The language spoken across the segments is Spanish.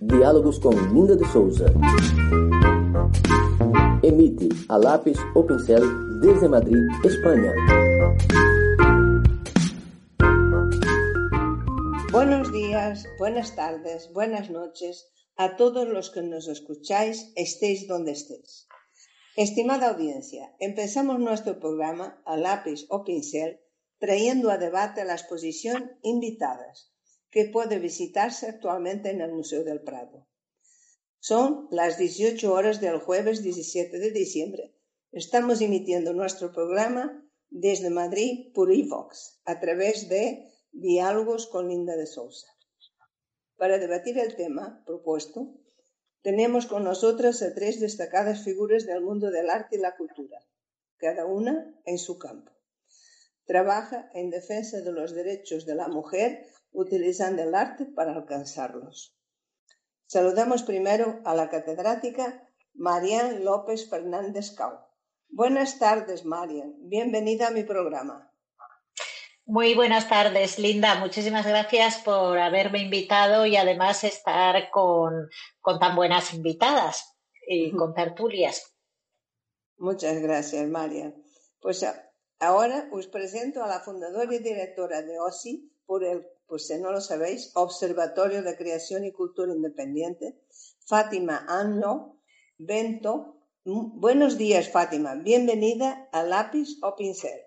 Diálogos com Linda de Souza. Emite a lápis ou pincel desde Madrid, España. Buenos días, buenas tardes, buenas noches a todos los que nos escucháis, estéis donde estéis. Estimada audiencia, empezamos nuestro programa a lápiz o pincel trayendo a debate la exposición Invitadas, que puede visitarse actualmente en el Museo del Prado. Son las 18 horas del jueves 17 de diciembre. Estamos emitiendo nuestro programa desde Madrid por iVox, a través de Diálogos con Linda de Sousa. Para debatir el tema propuesto, tenemos con nosotras a tres destacadas figuras del mundo del arte y la cultura, cada una en su campo. Trabaja en defensa de los derechos de la mujer utilizando el arte para alcanzarlos. Saludamos primero a la catedrática Marian López Fernández Cao. Buenas tardes, Marian. Bienvenida a mi programa. Muy buenas tardes, Linda. Muchísimas gracias por haberme invitado y además estar con, con tan buenas invitadas y con tertulias. Muchas gracias, Marian. Pues ahora os presento a la fundadora y directora de OSI por el pues si no lo sabéis, Observatorio de Creación y Cultura Independiente, Fátima Anno Bento. Buenos días, Fátima. Bienvenida a Lápiz o Pincel.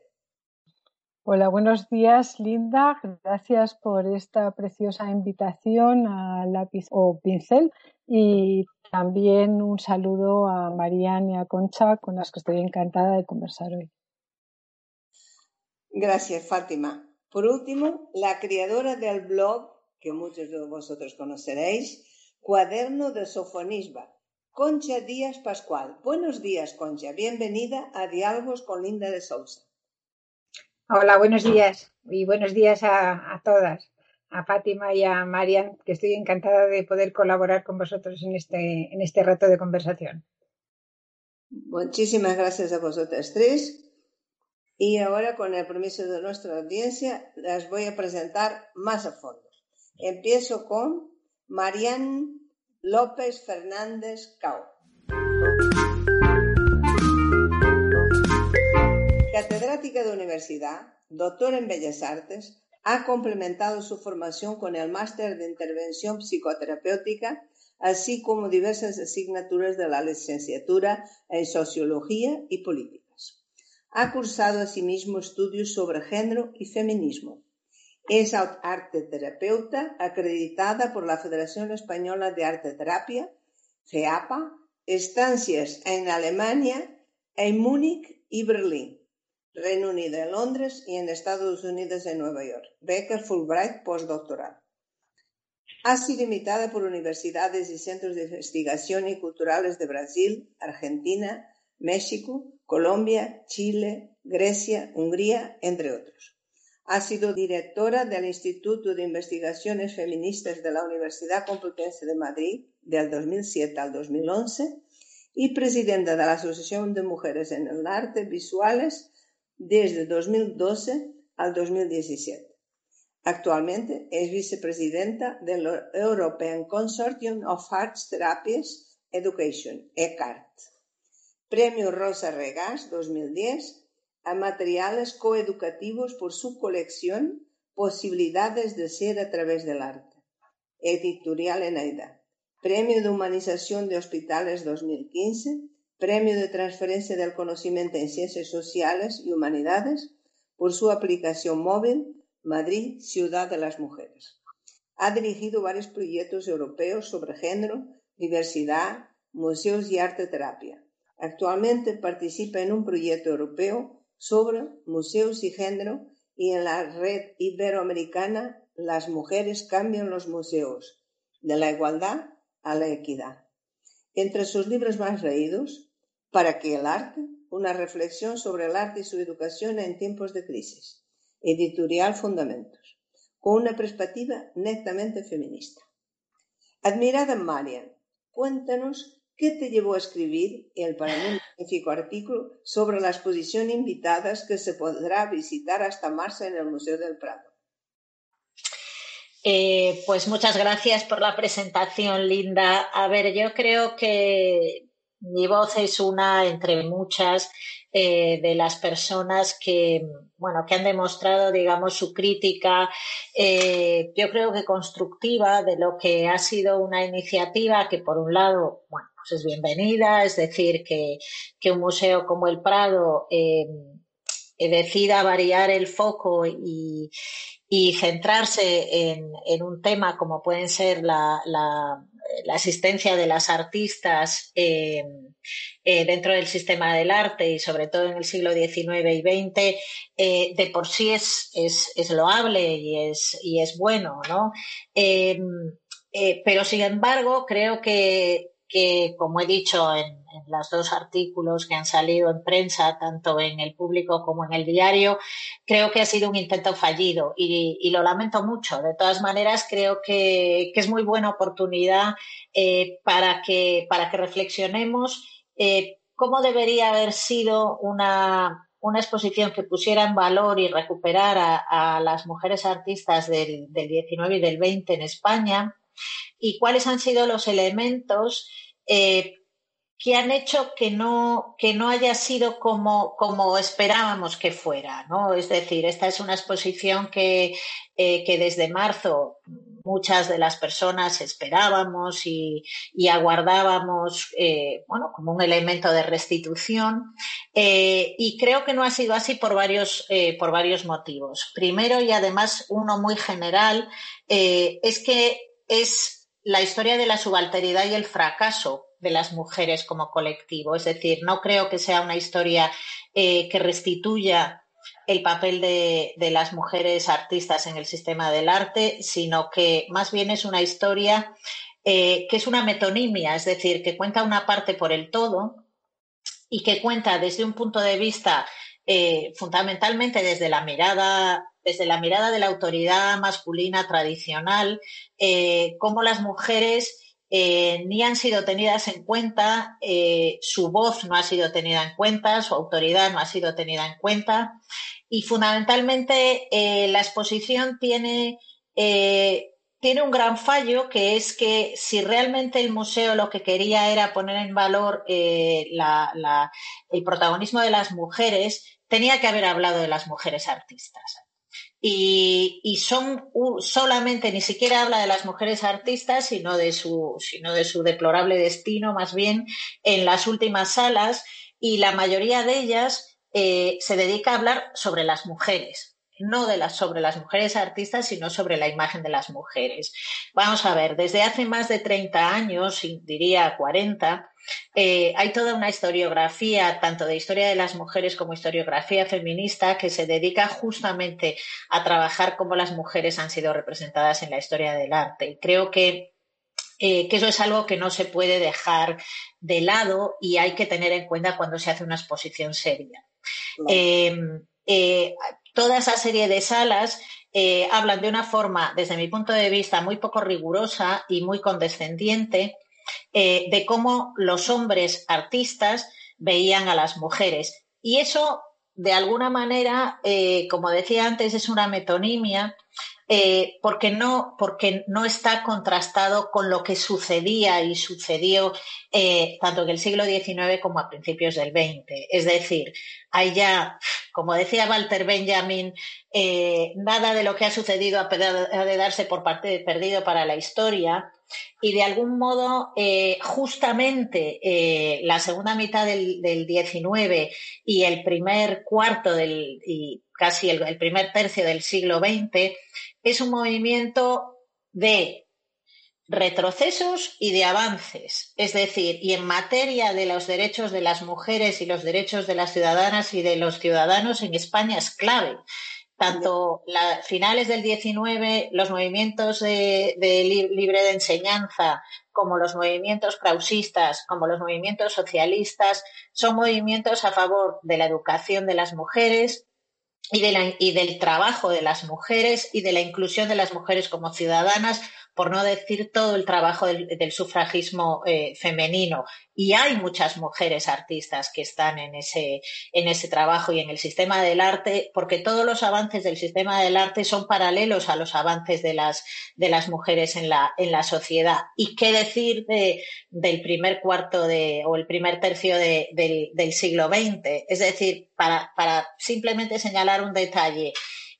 Hola, buenos días, Linda. Gracias por esta preciosa invitación a Lápiz o Pincel y también un saludo a Mariana y a Concha, con las que estoy encantada de conversar hoy. Gracias, Fátima. Por último, la creadora del blog, que muchos de vosotros conoceréis, Cuaderno de Sofonisba, Concha Díaz Pascual. Buenos días, Concha. Bienvenida a Diálogos con Linda de Sousa. Hola, buenos días y buenos días a, todas, a Fátima y a Marian, que estoy encantada de poder colaborar con vosotros en este, en este rato de conversación. Muchísimas gracias a vosotras tres. Y ahora, con el permiso de nuestra audiencia, las voy a presentar más a fondo. Empiezo con Marian López Fernández Cao. Catedrática de universidad, doctora en Bellas Artes, ha complementado su formación con el máster de intervención psicoterapéutica, así como diversas asignaturas de la licenciatura en sociología y política. Ha cursado asimismo estudios sobre género y feminismo. Es arte terapeuta acreditada por la Federación Española de Arte Terapia, FEAPA, estancias en Alemania, en Múnich y Berlín, Reino Unido en Londres y en Estados Unidos en Nueva York. Beca Fulbright postdoctoral. Ha sido invitada por universidades y centros de investigación y culturales de Brasil, Argentina, México, Colombia, Chile, Grecia, Hungría, entre otros. Ha sido directora del Instituto de Investigaciones Feministas de la Universidad Complutense de Madrid del 2007 al 2011 y presidenta de la Asociación de Mujeres en el Arte Visuales desde 2012 al 2017. Actualmente es vicepresidenta del European Consortium of Arts Therapies Education, ECART. Premio Rosa Regás 2010 a materiales coeducativos por su colección Posibilidades de ser a través del arte. Editorial Eneida. Premio de Humanización de Hospitales 2015. Premio de Transferencia del Conocimiento en Ciencias Sociales y Humanidades por su aplicación móvil Madrid, Ciudad de las Mujeres. Ha dirigido varios proyectos europeos sobre género, diversidad, museos y arte terapia Actualmente participa en un proyecto europeo sobre museos y género y en la red iberoamericana Las mujeres cambian los museos, de la igualdad a la equidad. Entre sus libros más leídos, ¿Para qué el arte? Una reflexión sobre el arte y su educación en tiempos de crisis. Editorial Fundamentos, con una perspectiva netamente feminista. Admirada Marian, cuéntanos qué te llevó a escribir el para mí magnífico artículo sobre la exposición invitadas que se podrá visitar hasta marzo en el Museo del Prado. Eh, pues muchas gracias por la presentación, Linda. A ver, yo creo que mi voz es una entre muchas eh, de las personas que, bueno, que han demostrado, digamos, su crítica, eh, yo creo que constructiva de lo que ha sido una iniciativa que, por un lado, bueno, pues es bienvenida, es decir, que, que un museo como el Prado eh, decida variar el foco y, centrarse en, un tema como pueden ser la, la la existencia de las artistas eh, eh, dentro del sistema del arte y sobre todo en el siglo XIX y XX, eh, de por sí es, es, es, loable y es, y es bueno, ¿no? pero sin embargo, creo que que, como he dicho en, los dos artículos que han salido en prensa, tanto en el público como en el diario, creo que ha sido un intento fallido y, lo lamento mucho. De todas maneras, creo que, es muy buena oportunidad eh, para, que, para que reflexionemos eh, cómo debería haber sido una, una exposición que pusiera en valor y recuperara a, las mujeres artistas del 19 y del 20 en España y cuáles han sido los elementos eh, que han hecho que no, que no haya sido como, como esperábamos que fuera, ¿no? Es decir, esta es una exposición que, eh, que desde marzo muchas de las personas esperábamos y, y aguardábamos, eh, bueno, como un elemento de restitución. Y creo que no ha sido así por varios, por varios motivos. Primero, y además uno muy general, es que es la historia de la subalteridad y el fracaso de las mujeres como colectivo. Es decir, no creo que sea una historia eh, que restituya el papel de, las mujeres artistas en el sistema del arte, sino que más bien es una historia eh, que es una metonimia, es decir, que cuenta una parte por el todo y que cuenta desde un punto de vista eh, fundamentalmente desde la mirada desde la mirada de la autoridad masculina tradicional, eh, cómo las mujeres eh, ni han sido tenidas en cuenta, eh, su voz no ha sido tenida en cuenta, su autoridad no ha sido tenida en cuenta. Y fundamentalmente la exposición tiene, tiene un gran fallo, que es que si realmente el museo lo que quería era poner en valor el protagonismo de las mujeres, tenía que haber hablado de las mujeres artistas y, son solamente, ni siquiera habla de las mujeres artistas, sino de su, sino de su deplorable destino, más bien, en las últimas salas, y la mayoría de ellas eh, se dedica a hablar sobre las mujeres, no de las, sobre las mujeres artistas, sino sobre la imagen de las mujeres. Vamos a ver, desde hace más de 30 años, diría 40, eh, hay toda una historiografía, tanto de historia de las mujeres como historiografía feminista, que se dedica justamente a trabajar cómo las mujeres han sido representadas en la historia del arte. Y creo que, eh, que eso es algo que no se puede dejar de lado y hay que tener en cuenta cuando se hace una exposición seria. Eh, eh, toda esa serie de salas eh, hablan de una forma, desde mi punto de vista, muy poco rigurosa y muy condescendiente eh, de cómo los hombres artistas veían a las mujeres. Y eso, de alguna manera, eh, como decía antes, es una metonimia eh, porque, no, porque no está contrastado con lo que sucedía y sucedió eh, tanto en el siglo XIX como a principios del XX. Es decir, hay ya, como decía Walter Benjamin, eh, nada de lo que ha sucedido ha de darse por parte perdido para la historia. Y de algún modo, justamente la segunda mitad del, del, 19 y el primer cuarto del, y casi el primer tercio del siglo XX es un movimiento de retrocesos y de avances. Es decir, y en materia de los derechos de las mujeres y los derechos de las ciudadanas y de los ciudadanos en España es clave tanto las finales del 19, los movimientos de, libre de enseñanza, como los movimientos krausistas, como los movimientos socialistas, son movimientos a favor de la educación de las mujeres, y, de y, del trabajo de las mujeres y de la inclusión de las mujeres como ciudadanas por no decir todo el trabajo del, sufragismo eh, femenino. Y hay muchas mujeres artistas que están en ese, en ese trabajo y en el sistema del arte, porque todos los avances del sistema del arte son paralelos a los avances de las, de las mujeres en la, en la sociedad. ¿Y qué decir de, del primer cuarto de, o el primer tercio de, del, del, siglo XX? Es decir, para, para simplemente señalar un detalle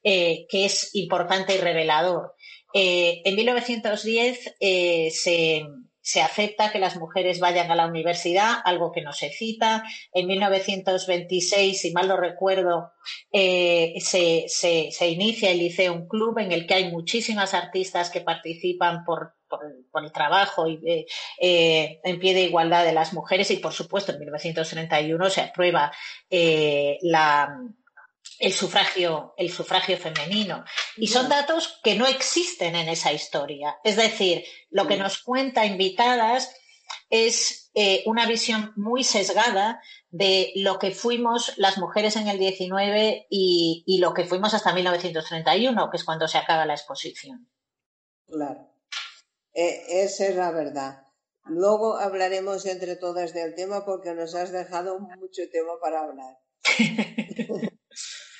eh, que es importante y revelador. Eh, en 1910 eh, se, acepta que las mujeres vayan a la universidad, algo que no se cita. En 1926, si mal no recuerdo, eh, se, inicia el Liceo Club en el que hay muchísimas artistas que participan por, el trabajo y, en pie de igualdad de las mujeres y, por supuesto, en 1931 se aprueba la el sufragio, el sufragio femenino. Y son datos que no existen en esa historia. Es decir, lo que nos cuenta Invitadas es eh, una visión muy sesgada de lo que fuimos las mujeres en el 19 y, lo que fuimos hasta 1931, que es cuando se acaba la exposición. Claro, e, esa es la verdad. Luego hablaremos entre todas del tema porque nos has dejado mucho tema para hablar.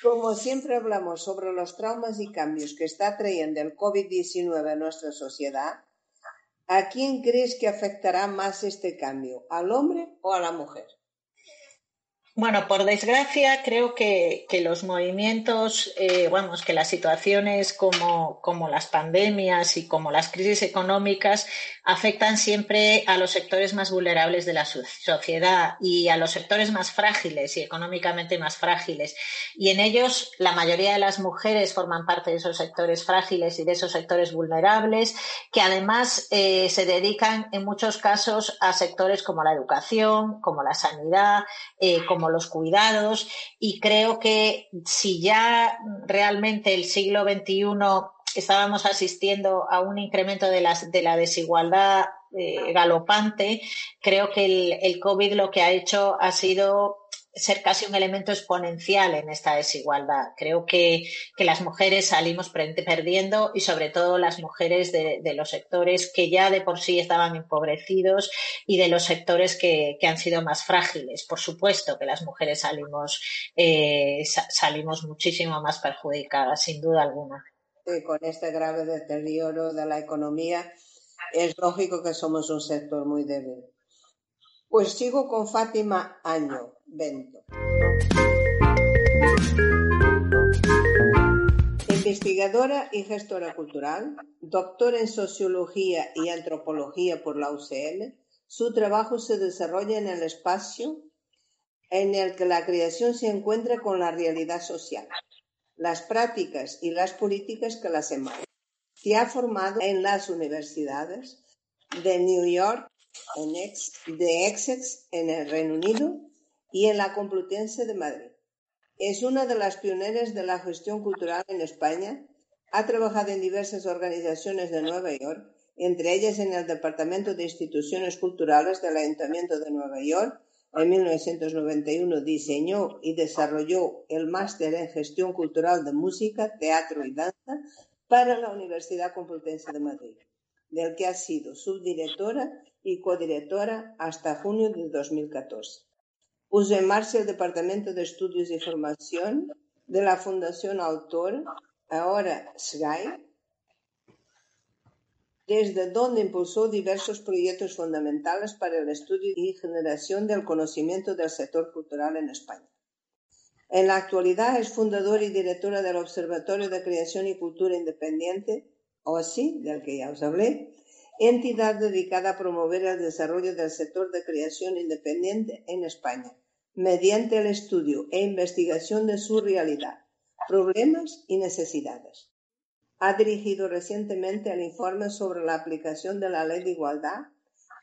Como siempre hablamos sobre los traumas y cambios que está trayendo el COVID-19 a nuestra sociedad, ¿a quién crees que afectará más este cambio? ¿Al hombre o a la mujer? Bueno, por desgracia, creo que, los movimientos, eh, vamos, que las situaciones como, como, las pandemias y como las crisis económicas afectan siempre a los sectores más vulnerables de la sociedad y a los sectores más frágiles y económicamente más frágiles. Y en ellos, la mayoría de las mujeres forman parte de esos sectores frágiles y de esos sectores vulnerables, que además eh, se dedican en muchos casos a sectores como la educación, como la sanidad, eh, como los cuidados y creo que si ya realmente el siglo XXI estábamos asistiendo a un incremento de, de la desigualdad eh, galopante, creo que el, el COVID lo que ha hecho ha sido ser casi un elemento exponencial en esta desigualdad. Creo que, las mujeres salimos perdiendo y sobre todo las mujeres de, los sectores que ya de por sí estaban empobrecidos y de los sectores que, han sido más frágiles. Por supuesto que las mujeres salimos, eh, salimos muchísimo más perjudicadas, sin duda alguna. con este grave deterioro de la economía, es lógico que somos un sector muy débil. Pues sigo con Fátima Año, Bento. Investigadora y gestora cultural, doctora en Sociología y Antropología por la UCL, su trabajo se desarrolla en el espacio en el que la creación se encuentra con la realidad social, las prácticas y las políticas que las emanan. Se ha formado en las universidades de New York, de Essex en el Reino Unido y en la Complutense de Madrid. Es una de las pioneras de la gestión cultural en España. Ha trabajado en diversas organizaciones de Nueva York, entre ellas en el Departamento de Instituciones Culturales del Ayuntamiento de Nueva York. En 1991 diseñó y desarrolló el máster en gestión cultural de música, teatro y danza para la Universidad Complutense de Madrid, del que ha sido subdirectora y codirectora hasta junio de 2014. Puso en marcha el Departamento de Estudios y Formación de la Fundación Autor, ahora SGAI, desde donde impulsó diversos proyectos fundamentales para el estudio y generación del conocimiento del sector cultural en España. En la actualidad es fundadora y directora del Observatorio de Creación y Cultura Independiente, OSI, del que ya os hablé, entidad dedicada a promover el desarrollo del sector de creación independiente en España, mediante el estudio e investigación de su realidad, problemas y necesidades. Ha dirigido recientemente el informe sobre la aplicación de la Ley de Igualdad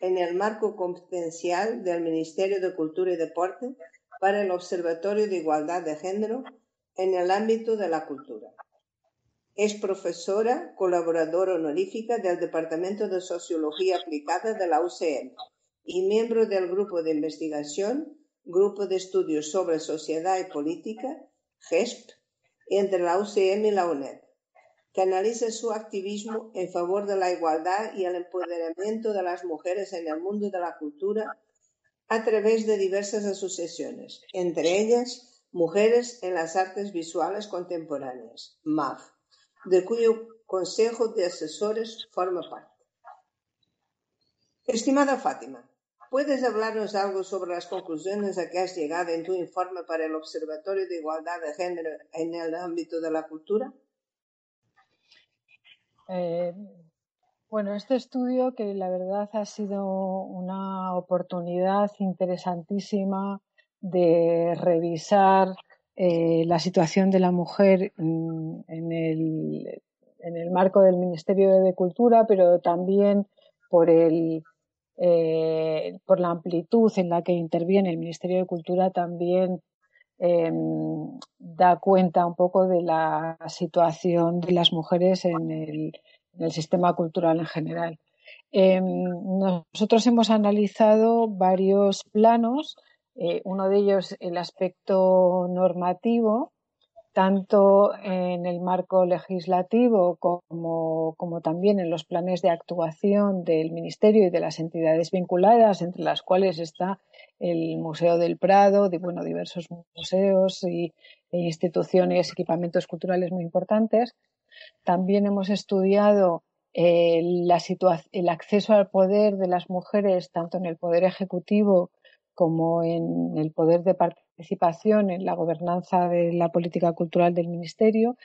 en el marco competencial del Ministerio de Cultura y Deporte para el Observatorio de Igualdad de Género en el ámbito de la cultura. Es profesora colaboradora honorífica del Departamento de Sociología Aplicada de la UCM y miembro del Grupo de Investigación, Grupo de Estudios sobre Sociedad y Política, GESP, entre la UCM y la UNED, que analiza su activismo en favor de la igualdad y el empoderamiento de las mujeres en el mundo de la cultura a través de diversas asociaciones, entre ellas Mujeres en las Artes Visuales Contemporáneas, MAV, de cuyo Consejo de Asesores forma parte. Estimada Fátima, ¿puedes hablarnos algo sobre las conclusiones a que has llegado en tu informe para el Observatorio de Igualdad de Género en el ámbito de la cultura? Eh, bueno, este estudio que la verdad ha sido una oportunidad interesantísima de revisar eh, la situación de la mujer en, el, en, el, marco del Ministerio de Cultura, pero también por, el, eh, por la amplitud en la que interviene el Ministerio de Cultura, también em, da cuenta un poco de la situación de las mujeres en el, sistema cultural en general. Em, nosotros hemos analizado varios planos eh, uno de ellos, el aspecto normativo, tanto en el marco legislativo como, como, también en los planes de actuación del Ministerio y de las entidades vinculadas, entre las cuales está el Museo del Prado, de, bueno, diversos museos y, e instituciones, equipamientos culturales muy importantes. También hemos estudiado eh, el acceso al poder de las mujeres, tanto en el poder ejecutivo como en el poder de participación en la gobernanza de la política cultural del Ministerio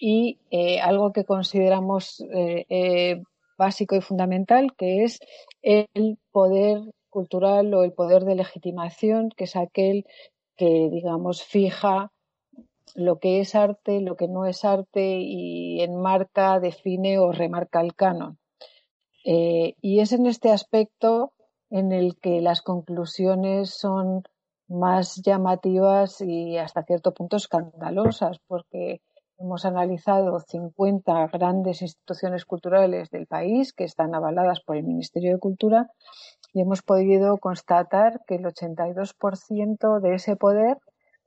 y eh, algo que consideramos eh, eh, básico y fundamental, que es el poder cultural o el poder de legitimación, que es aquel que, digamos, fija lo que es arte, lo que no es arte y enmarca, define o remarca el canon. y es en este aspecto en el que las conclusiones son más llamativas y hasta cierto punto escandalosas, porque hemos analizado 50 grandes instituciones culturales del país que están avaladas por el Ministerio de Cultura y hemos podido constatar que el 82% de ese poder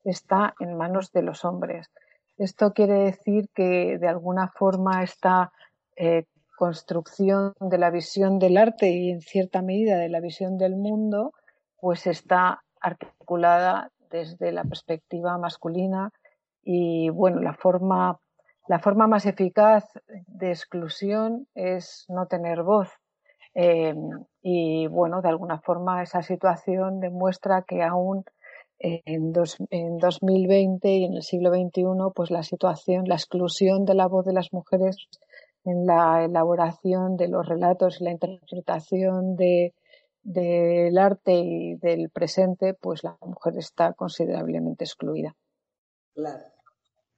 está en manos de los hombres. Esto quiere decir que de alguna forma está eh, construcción de la visión del arte y en cierta medida de la visión del mundo, pues está articulada desde la perspectiva masculina y bueno, la forma, la forma más eficaz de exclusión es no tener voz. Em, y bueno, de alguna forma esa situación demuestra que aún en, en 2020 y en el siglo XXI, pues la situación, la exclusión de la voz de las mujeres en la elaboración de los relatos y la interpretación de, del arte y del presente, pues la mujer está considerablemente excluida. Claro,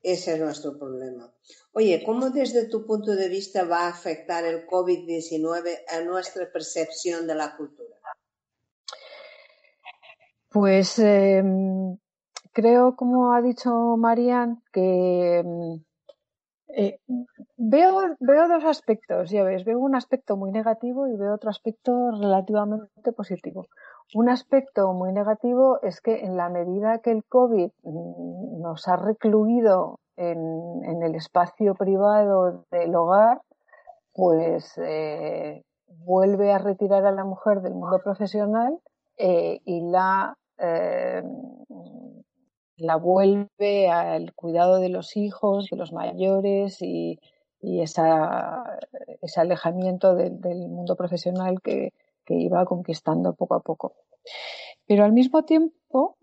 ese es nuestro problema. Oye, ¿cómo desde tu punto de vista va a afectar el COVID-19 a nuestra percepción de la cultura? Pues em, creo, como ha dicho Marian, que em, eh, veo, veo dos aspectos, ya ves, veo un aspecto muy negativo y veo otro aspecto relativamente positivo. Un aspecto muy negativo es que en la medida que el COVID mm, nos ha recluido en, el espacio privado del hogar, pues eh, vuelve a retirar a la mujer del mundo profesional eh, y la la vuelve al cuidado de los hijos, de los mayores y, ese alejamiento del mundo profesional que, iba conquistando poco a poco. Pero al mismo tiempo,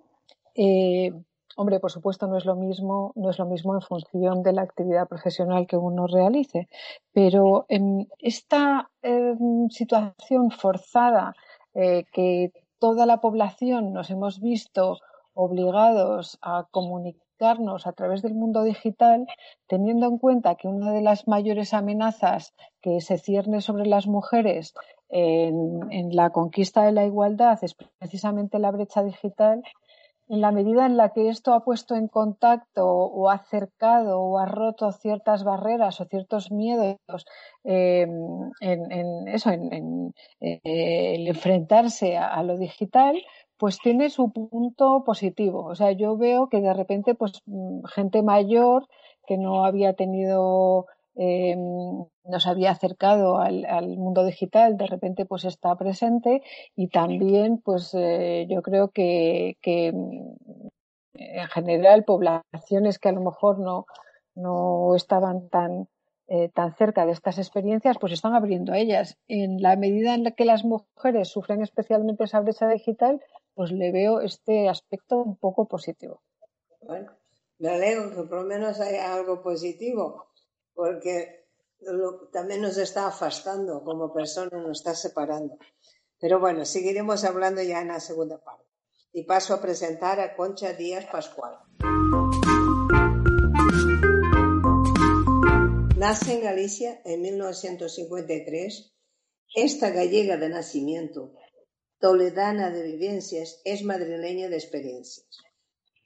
eh, hombre, por supuesto no es lo mismo, no es lo mismo en función de la actividad profesional que uno realice, pero en esta em, situación forzada eh, que toda la población nos hemos visto obligados a comunicarnos a través del mundo digital, teniendo en cuenta que una de las mayores amenazas que se cierne sobre las mujeres en, la conquista de la igualdad es precisamente la brecha digital, en la medida en la que esto ha puesto en contacto o ha acercado o ha roto ciertas barreras o ciertos miedos eh, en, eso, en, eh, el enfrentarse a, lo digital, pues tiene su punto positivo. O sea, yo veo que de repente, pues mm, gente mayor que no había tenido eh, nos había acercado al, mundo digital, de repente pues está presente y también pues eh, yo creo que, mm, en general poblaciones que a lo mejor no, no estaban tan, eh, tan cerca de estas experiencias pues están abriendo a ellas. En la medida en la que las mujeres sufren especialmente esa brecha digital, pues le veo este aspecto un poco positivo. Bueno, me alegro que por lo menos haya algo positivo porque también nos está afastando como persona, nos está separando. Pero bueno, seguiremos hablando ya en la segunda parte. Y paso a presentar a Concha Díaz Pascual. Nace en Galicia en 1953. Esta gallega de nacimiento, toledana de vivencias, es madrileña de experiencias.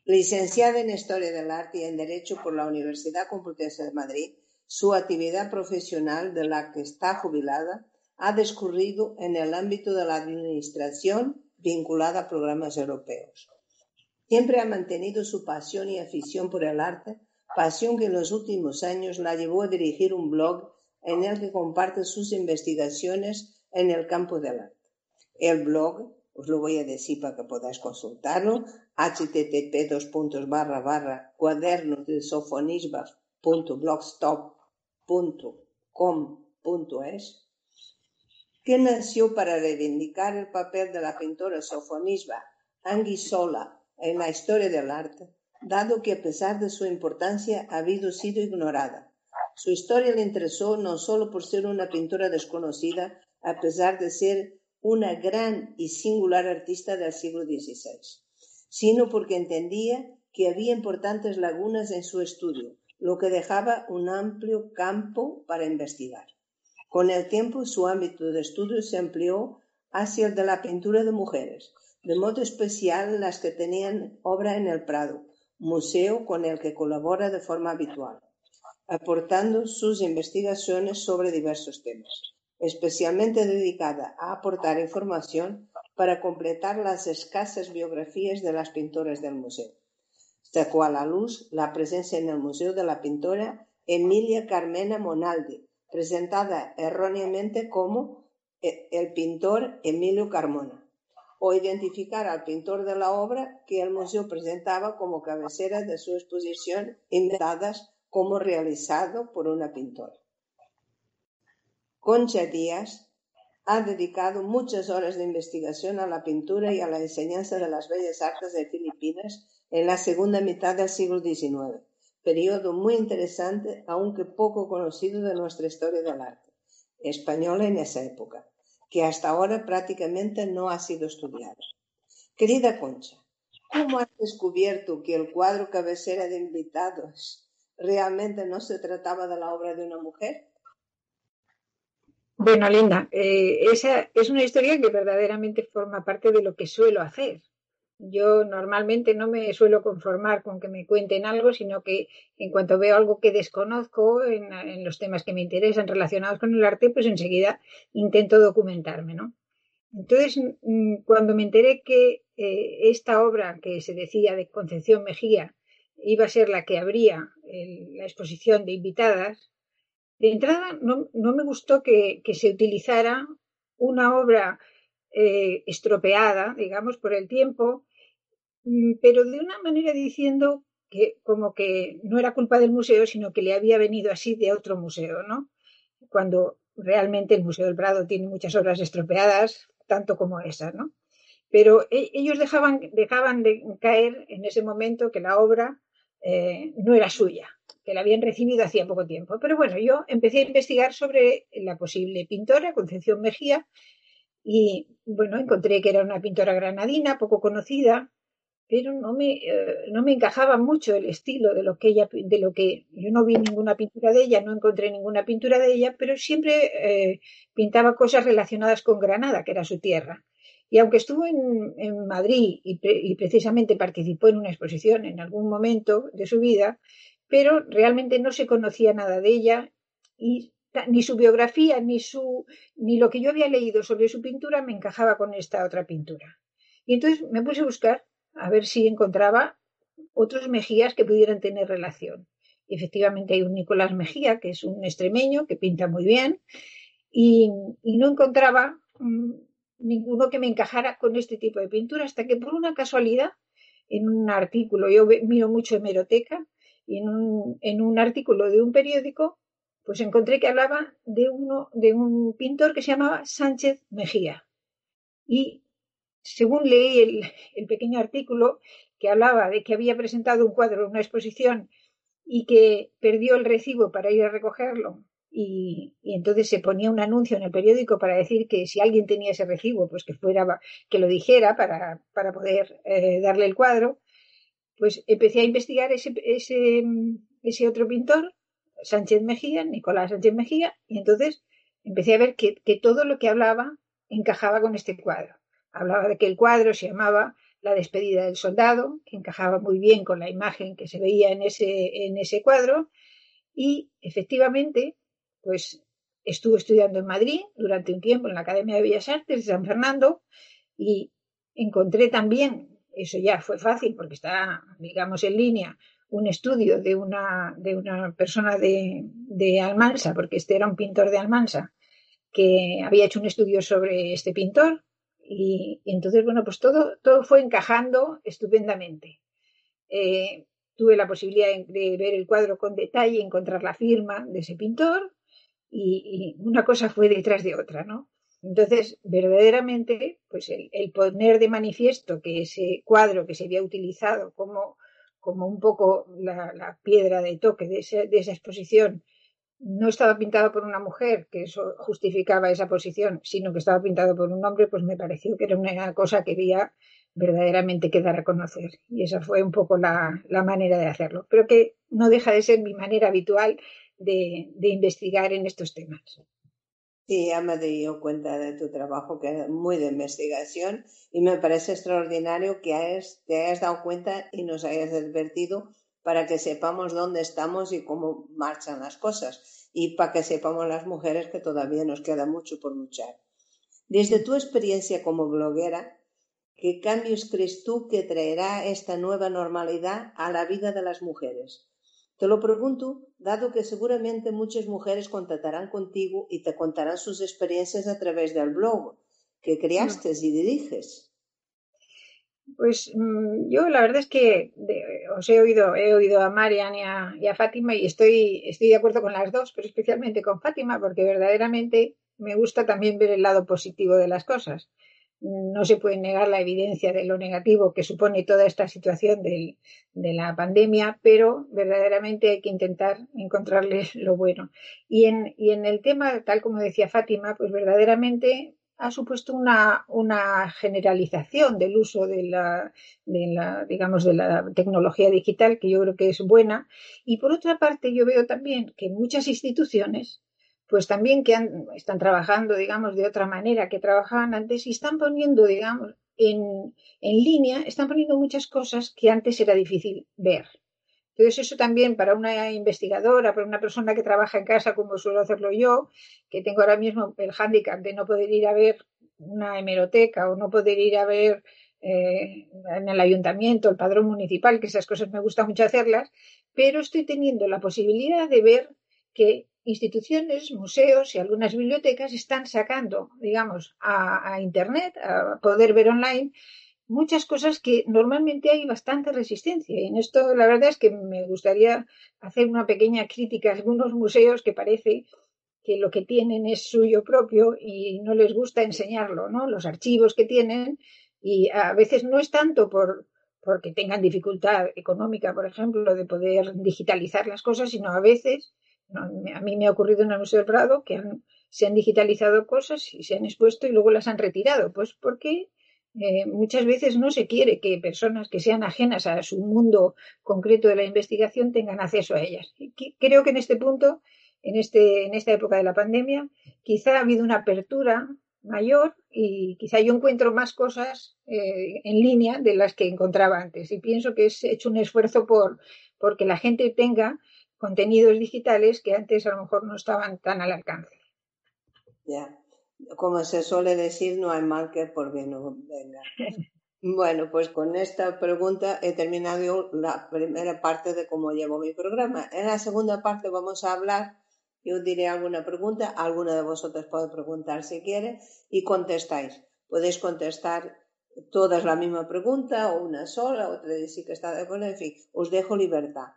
Licenciada en Historia del Arte y en Derecho por la Universidad Complutense de Madrid, su actividad profesional, de la que está jubilada, ha discurrido en el ámbito de la administración vinculada a programas europeos. Siempre ha mantenido su pasión y afición por el arte, pasión que en los últimos años la llevó a dirigir un blog en el que comparte sus investigaciones en el campo del arte. El blog, os lo voy a decir para que podáis consultarlo, http cuadernos de sofonisbas.blogstop .com.es, que nació para reivindicar el papel de la pintora sofonisba Anguissola en la historia del arte, dado que a pesar de su importancia ha habido sido ignorada. Su historia le interesó no solo por ser una pintora desconocida, a pesar de ser una gran y singular artista del siglo XVI, sino porque entendía que había importantes lagunas en su estudio, lo que dejaba un amplio campo para investigar. Con el tiempo su ámbito de estudio se amplió hacia el de la pintura de mujeres, de modo especial las que tenían obra en el Prado, museo con el que colabora de forma habitual, aportando sus investigaciones sobre diversos temas, especialmente dedicada a aportar información para completar las escasas biografías de las pintoras del museo sacó a la luz la presencia en el Museo de la pintora Emilia Carmena Monaldi, presentada erróneamente como eh, el pintor Emilio Carmona, o identificar al pintor de la obra que el museo presentaba como cabecera de su exposición inventadas como realizado por una pintora. Concha Díaz ha dedicado muchas horas de investigación a la pintura y a la enseñanza de las bellas artes de Filipinas en la segunda mitad del siglo XIX, periodo muy interesante, aunque poco conocido de nuestra historia del arte española en esa época, que hasta ahora prácticamente no ha sido estudiada. Querida Concha, ¿cómo has descubierto que el cuadro cabecera de invitados realmente no se trataba de la obra de una mujer? Bueno, Linda, eh, esa es una historia que verdaderamente forma parte de lo que suelo hacer. Yo normalmente no me suelo conformar con que me cuenten algo, sino que en cuanto veo algo que desconozco en, los temas que me interesan relacionados con el arte, pues enseguida intento documentarme, ¿no? Entonces, mm, cuando me enteré que eh, esta obra que se decía de Concepción Mejía iba a ser la que abría la exposición de invitadas, de entrada no, me gustó que, se utilizara una obra eh, estropeada, digamos, por el tiempo, Mm, pero de una manera diciendo que como que no era culpa del museo, sino que le había venido así de otro museo, ¿no? Cuando realmente el Museo del Prado tiene muchas obras estropeadas, tanto como esa, ¿no? Pero e, ellos dejaban, dejaban de caer en ese momento que la obra eh, no era suya, que la habían recibido hacía poco tiempo. Pero bueno, yo empecé a investigar sobre la posible pintora, Concepción Mejía, y bueno, encontré que era una pintora granadina, poco conocida, pero no me, eh, no me encajaba mucho el estilo de lo que ella, de lo que yo no vi ninguna pintura de ella, no encontré ninguna pintura de ella, pero siempre eh, pintaba cosas relacionadas con Granada, que era su tierra. Y aunque estuvo en, Madrid y, precisamente participó en una exposición en algún momento de su vida, pero realmente no se conocía nada de ella ni su biografía ni su ni lo que yo había leído sobre su pintura me encajaba con esta otra pintura. Y entonces me puse a buscar a ver si encontraba otros Mejías que pudieran tener relación. Efectivamente hay un Nicolás Mejía, que es un extremeño, que pinta muy bien, y, no encontraba mm, ninguno que me encajara con este tipo de pintura, hasta que por una casualidad, en un artículo, yo miro mucho hemeroteca, y en un, en un artículo de un periódico, pues encontré que hablaba de, uno, de un pintor que se llamaba Sánchez Mejía. Y según leí el, el, pequeño artículo que hablaba de que había presentado un cuadro en una exposición y que perdió el recibo para ir a recogerlo y, entonces se ponía un anuncio en el periódico para decir que si alguien tenía ese recibo, pues que fuera, que lo dijera para, para poder eh, darle el cuadro, pues empecé a investigar ese, ese, ese, otro pintor, Sánchez Mejía, Nicolás Sánchez Mejía, y entonces empecé a ver que, que todo lo que hablaba encajaba con este cuadro. Hablaba de que el cuadro se llamaba La despedida del soldado, que encajaba muy bien con la imagen que se veía en ese, en ese cuadro, y efectivamente pues estuve estudiando en Madrid durante un tiempo en la Academia de Bellas Artes de San Fernando y encontré también, eso ya fue fácil porque está, digamos, en línea, un estudio de una, de una persona de, de Almansa, porque este era un pintor de Almansa, que había hecho un estudio sobre este pintor y, entonces, bueno, pues todo, todo fue encajando estupendamente. Eh, tuve la posibilidad de, ver el cuadro con detalle, encontrar la firma de ese pintor y, una cosa fue detrás de otra, ¿no? Entonces, verdaderamente, pues el, poner de manifiesto que ese cuadro que se había utilizado como, como un poco la, piedra de toque de, esa exposición no estaba pintado por una mujer, que eso justificaba esa posición, sino que estaba pintado por un hombre, pues me pareció que era una cosa que debía verdaderamente quedar a conocer. Y esa fue un poco la manera de hacerlo. Pero que no deja de ser mi manera habitual de, investigar en estos temas. Sí, ya me dio cuenta de tu trabajo, que es muy de investigación, y me parece extraordinario que te hayas dado cuenta y nos hayas advertido para que sepamos dónde estamos y cómo marchan las cosas, y para que sepamos las mujeres que todavía nos queda mucho por luchar. Desde tu experiencia como bloguera, ¿qué cambios crees tú que traerá esta nueva normalidad a la vida de las mujeres? Te lo pregunto, dado que seguramente muchas mujeres contactarán contigo y te contarán sus experiencias a través del blog que creaste y diriges. Pues mm, yo la verdad es que os he oído, he oído a Marian y a, y a, Fátima y estoy, estoy de acuerdo con las dos, pero especialmente con Fátima porque verdaderamente me gusta también ver el lado positivo de las cosas no se puede negar la evidencia de lo negativo que supone toda esta situación de la pandemia, pero verdaderamente hay que intentar encontrarle lo bueno. Y en, el tema, tal como decía Fátima, pues verdaderamente ha supuesto una, generalización del uso de la, de de la tecnología digital, que yo creo que es buena. Y por otra parte, yo veo también que muchas instituciones pues también que están trabajando, digamos, de otra manera que trabajaban antes y están poniendo, digamos, en, en línea, están poniendo muchas cosas que antes era difícil ver. Entonces, eso también para una investigadora, para una persona que trabaja en casa, como suelo hacerlo yo, que tengo ahora mismo el hándicap de no poder ir a ver una hemeroteca o no poder ir a ver eh, en el ayuntamiento, el padrón municipal, que esas cosas me gusta mucho hacerlas, pero estoy teniendo la posibilidad de ver que instituciones, museos y algunas bibliotecas están sacando, digamos, a, Internet, a poder ver online, muchas cosas que normalmente hay bastante resistencia. Y en esto la verdad es que me gustaría hacer una pequeña crítica a algunos museos que parece que lo que tienen es suyo propio y no les gusta enseñarlo, ¿no? Los archivos que tienen y a veces no es tanto por porque tengan dificultad económica, por ejemplo, de poder digitalizar las cosas, sino a veces a mí me ha ocurrido en el Museo del Prado que se han digitalizado cosas y se han expuesto y luego las han retirado. Pues porque eh, muchas veces no se quiere que personas que sean ajenas a su mundo concreto de la investigación tengan acceso a ellas. creo que en este punto, en, este, en esta época de la pandemia, quizá ha habido una apertura mayor y quizá yo encuentro más cosas eh, en línea de las que encontraba antes. Y pienso que es hecho un esfuerzo por porque la gente tenga contenidos digitales que antes a lo mejor no estaban tan al alcance. Ya, como se suele decir, no hay mal que por bien no venga. Bueno, pues con esta pregunta he terminado la primera parte de cómo llevo mi programa. En la segunda parte vamos a hablar, yo diré alguna pregunta, alguna de vosotros puede preguntar si quiere y contestáis. Podéis contestar todas la misma pregunta o una sola, otra sí que está de acuerdo, en fin, os dejo libertad.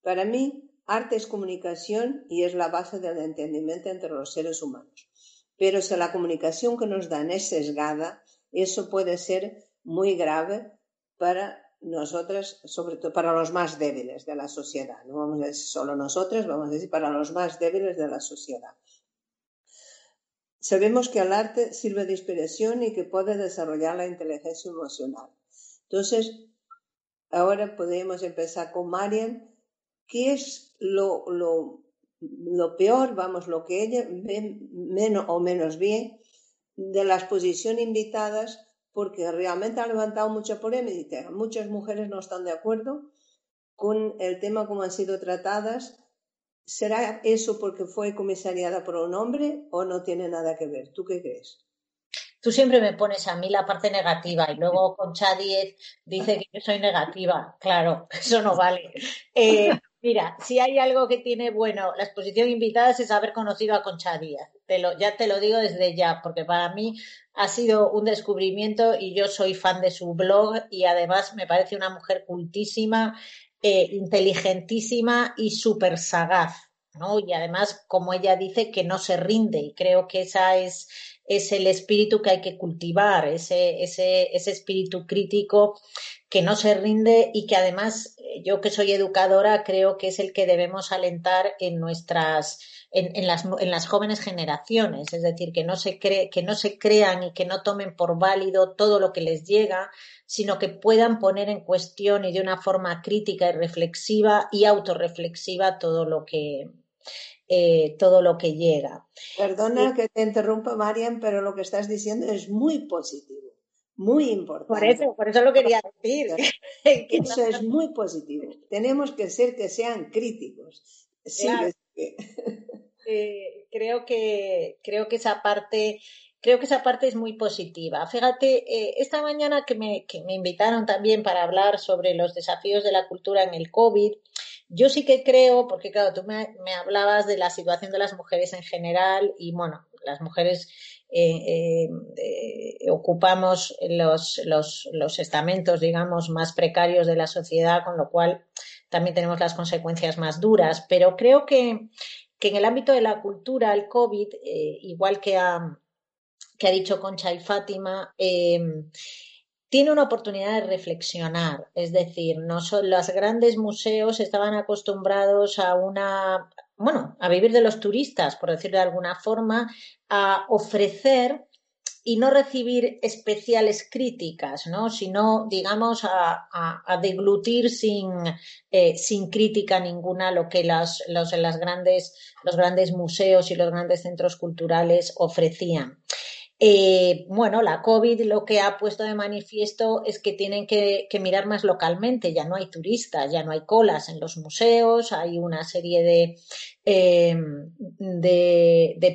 Para mí, arte es comunicación y es la base del entendimiento entre los seres humanos. Pero si la comunicación que nos dan es sesgada, eso puede ser muy grave para nosotras, sobre todo para los más débiles de la sociedad. No vamos a decir solo nosotras, vamos a decir para los más débiles de la sociedad. Sabemos que el arte sirve de inspiración y que puede desarrollar la inteligencia emocional. Entonces, ahora podemos empezar con Marian. ¿Qué es lo, lo, peor, vamos, lo que ella ve menos o menos bien de las posiciones invitadas porque realmente ha levantado mucha polémica. Muchas mujeres no están de acuerdo con el tema como han sido tratadas. ¿Será eso porque fue comisariada por un hombre o no tiene nada que ver? ¿Tú qué crees? Tú siempre me pones a mí la parte negativa y luego Concha 10 dice que yo soy negativa. Claro, eso no vale. Eh, mira, si hay algo que tiene bueno la exposición invitada es haber conocido a Concha Díaz. Te lo, ya te lo digo desde ya, porque para mí ha sido un descubrimiento y yo soy fan de su blog y además me parece una mujer cultísima, eh, inteligentísima y súper sagaz. ¿no? Y además, como ella dice, que no se rinde y creo que esa es, es el espíritu que hay que cultivar, ese, ese, ese espíritu crítico que no se rinde y que además eh, yo que soy educadora creo que es el que debemos alentar en nuestras en, las, en las jóvenes generaciones, es decir, que no, se cree, que no se crean y que no tomen por válido todo lo que les llega, sino que puedan poner en cuestión y de una forma crítica y reflexiva y autorreflexiva todo lo que, eh, todo lo que llega. Perdona que te interrumpa, Marian, pero lo que estás diciendo es muy positivo, muy importante. Por eso, por eso lo quería decir. eso es muy positivo. Tenemos que ser que sean críticos. Sí, Eh, creo que creo que esa parte creo que esa parte es muy positiva. Fíjate, eh, esta mañana que me, que me invitaron también para hablar sobre los desafíos de la cultura en el COVID, yo sí que creo, porque claro, tú me, me hablabas de la situación de las mujeres en general y bueno, las mujeres eh, ocupamos los, los, los, estamentos, digamos, más precarios de la sociedad, con lo cual también tenemos las consecuencias más duras. Pero creo que que en el ámbito de la cultura, el COVID, eh, igual que ha, que ha dicho Concha y Fátima, eh, tiene una oportunidad de reflexionar. Es decir, no son, los grandes museos estaban acostumbrados a una, bueno, a vivir de los turistas, por decirlo de alguna forma, a ofrecer y no recibir especiales críticas, ¿no? sino, digamos, a, deglutir sin, eh, sin crítica ninguna lo que las, los, las grandes, los grandes museos y los grandes centros culturales ofrecían. Eh, bueno, la COVID lo que ha puesto de manifiesto es que tienen que, mirar más localmente, ya no hay turistas, ya no hay colas en los museos, hay una serie de, em,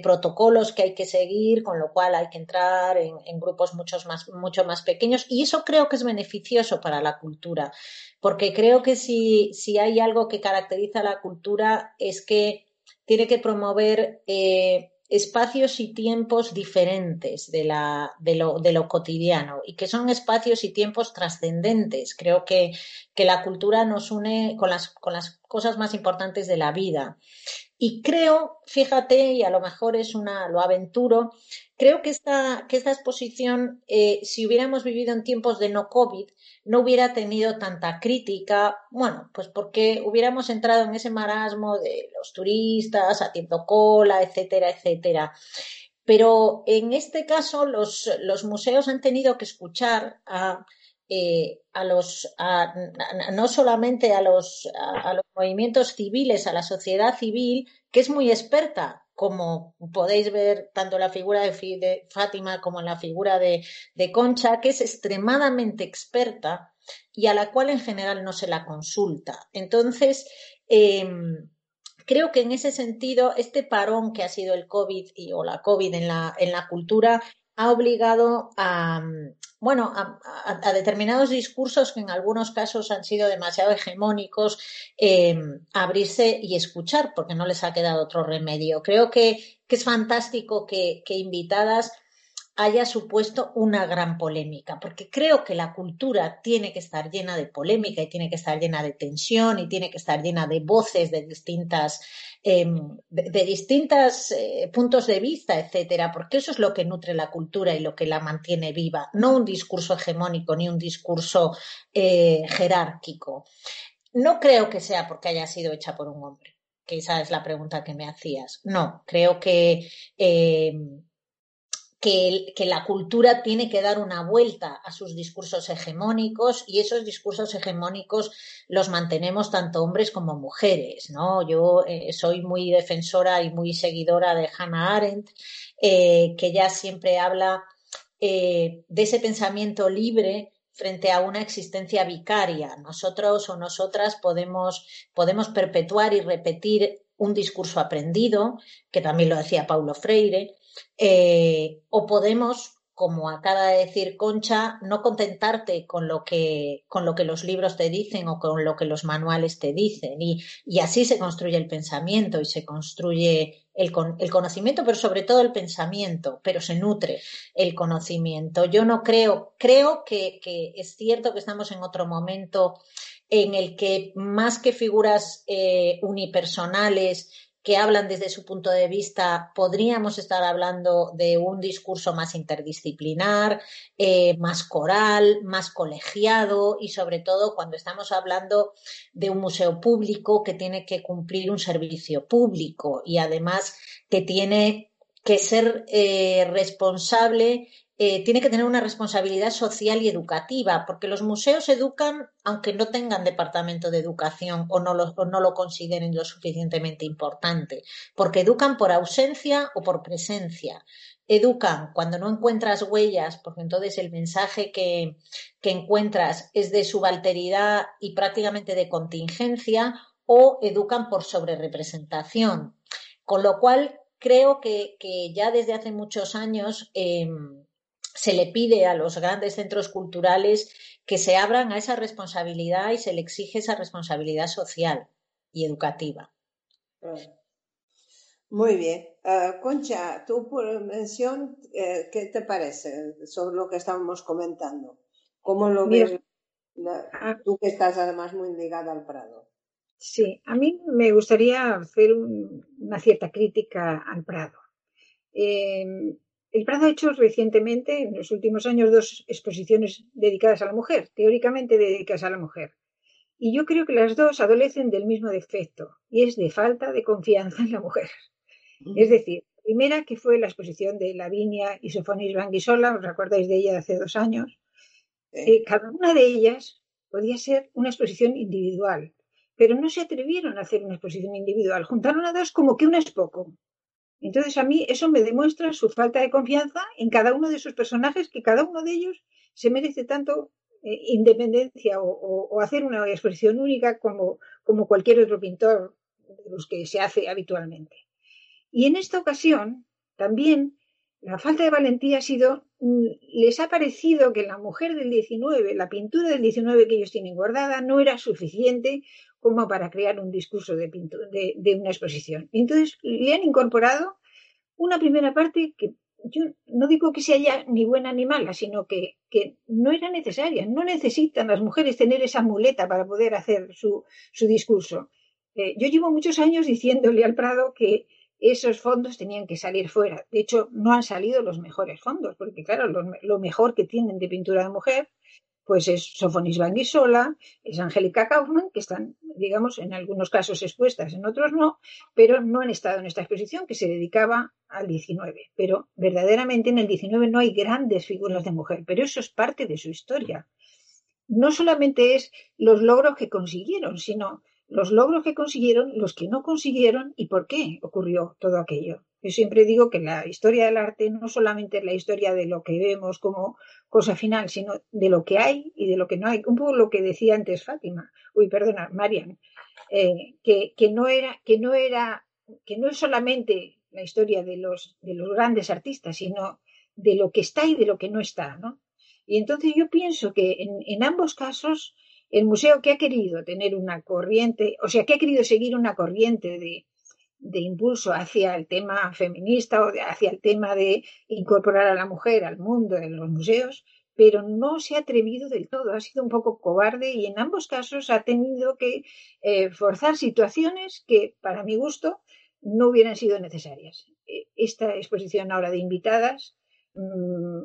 protocolos que hay que seguir, con lo cual hay que entrar en, grupos muchos más, mucho más pequeños. Y eso creo que es beneficioso para la cultura, porque creo que si, si hay algo que caracteriza a la cultura es que tiene que promover eh, espacios y tiempos diferentes de, la, de, lo, de, lo, cotidiano y que son espacios y tiempos trascendentes. Creo que, que la cultura nos une con las, con las cosas más importantes de la vida. Y creo, fíjate, y a lo mejor es una, lo aventuro, creo que esta, que esta exposición, eh, si hubiéramos vivido en tiempos de no COVID, no hubiera tenido tanta crítica, bueno, pues porque hubiéramos entrado en ese marasmo de los turistas haciendo cola, etcétera, etcétera. Pero en este caso los, los museos han tenido que escuchar a, eh, a los, no solamente a los, a los movimientos civiles, a la sociedad civil, que es muy experta como podéis ver tanto la figura de, Fátima como la figura de, Concha, que es extremadamente experta y a la cual en general no se la consulta. Entonces, em, creo que en ese sentido, este parón que ha sido el COVID y, o la COVID en la, en la cultura ha obligado a, bueno, a, determinados discursos que en algunos casos han sido demasiado hegemónicos, eh, abrirse y escuchar, porque no les ha quedado otro remedio. Creo que, es fantástico que, que invitadas haya supuesto una gran polémica, porque creo que la cultura tiene que estar llena de polémica y tiene que estar llena de tensión y tiene que estar llena de voces de distintas em, de, distintos eh, puntos de vista, etcétera, porque eso es lo que nutre la cultura y lo que la mantiene viva, no un discurso hegemónico ni un discurso eh, jerárquico. No creo que sea porque haya sido hecha por un hombre, que esa es la pregunta que me hacías. No, creo que que, la cultura tiene que dar una vuelta a sus discursos hegemónicos y esos discursos hegemónicos los mantenemos tanto hombres como mujeres, ¿no? Yo eh, soy muy defensora y muy seguidora de Hannah Arendt, eh, que ya siempre habla eh, de ese pensamiento libre frente a una existencia vicaria. Nosotros o nosotras podemos, podemos perpetuar y repetir un discurso aprendido, que también lo decía Paulo Freire, eh, o podemos, como acaba de decir Concha, no contentarte con lo, que, con lo que los libros te dicen o con lo que los manuales te dicen. Y, y así se construye el pensamiento y se construye el, el, conocimiento, pero sobre todo el pensamiento, pero se nutre el conocimiento. Yo no creo, creo que, que es cierto que estamos en otro momento en el que más que figuras eh, unipersonales que hablan desde su punto de vista, podríamos estar hablando de un discurso más interdisciplinar, eh, más coral, más colegiado y sobre todo cuando estamos hablando de un museo público que tiene que cumplir un servicio público y además que tiene que ser eh, responsable eh, tiene que tener una responsabilidad social y educativa, porque los museos educan aunque no tengan departamento de educación o no lo, consideren lo suficientemente importante, porque educan por ausencia o por presencia. Educan cuando no encuentras huellas, porque entonces el mensaje que, que encuentras es de subalteridad y prácticamente de contingencia, o educan por sobrerepresentación. Con lo cual, creo que, que ya desde hace muchos años em, se le pide a los grandes centros culturales que se abran a esa responsabilidad y se le exige esa responsabilidad social y educativa. Muy bien. Ah, Concha, tú por mención, eh, ¿qué te parece sobre lo que estábamos comentando? ¿Cómo lo ves ah. tú que estás además muy ligada al Prado? Sí, a mí me gustaría hacer una cierta crítica al Prado. Eh, el Prado ha hecho recientemente, en los últimos años, dos exposiciones dedicadas a la mujer, teóricamente dedicadas a la mujer. Y yo creo que las dos adolecen del mismo defecto, y es de falta de confianza en la mujer. Es decir, la primera, que fue la exposición de Lavinia y Sofonis Banguisola, os acordáis de ella de hace dos años, eh, cada una de ellas podía ser una exposición individual, pero no se atrevieron a hacer una exposición individual. Juntaron a dos como que una es poco. Entonces a mí eso me demuestra su falta de confianza en cada uno de sus personajes, que cada uno de ellos se merece tanto eh, independencia o, hacer una exposición única como, como cualquier otro pintor de los que se hace habitualmente. Y en esta ocasión también la falta de valentía ha sido, les ha parecido que la mujer del 19, la pintura del 19 que ellos tienen guardada, no era suficiente como para crear un discurso de, de, una exposición. Entonces le han incorporado una primera parte que yo no digo que sea ya ni buena ni mala, sino que, que, no era necesaria. No necesitan las mujeres tener esa muleta para poder hacer su, su discurso. Eh, yo llevo muchos años diciéndole al Prado que esos fondos tenían que salir fuera. De hecho, no han salido los mejores fondos, porque claro, lo mejor que tienen de pintura de mujer pues es Sofonis Banguisola, es Angélica Kaufman, que están, digamos, en algunos casos expuestas, en otros no, pero no han estado en esta exposición que se dedicaba al 19. Pero verdaderamente en el 19 no hay grandes figuras de mujer, pero eso es parte de su historia. No solamente es los logros que consiguieron, sino los logros que consiguieron, los que no consiguieron y por qué ocurrió todo aquello. Yo siempre digo que la historia del arte no solamente es la historia de lo que vemos como cosa final, sino de lo que hay y de lo que no hay. Un poco lo que decía antes Fátima, uy, perdona, Marian, eh, que, que, no era, que no era, que no es solamente la historia de los, de los grandes artistas, sino de lo que está y de lo que no está, ¿no? Y entonces yo pienso que en, en ambos casos el museo que ha querido tener una corriente, o sea, que ha querido seguir una corriente de, de impulso hacia el tema feminista o hacia el tema de incorporar a la mujer al mundo en los museos, pero no se ha atrevido del todo, ha sido un poco cobarde y en ambos casos ha tenido que eh, forzar situaciones que, para mi gusto, no hubieran sido necesarias. E, esta exposición ahora de invitadas mmm,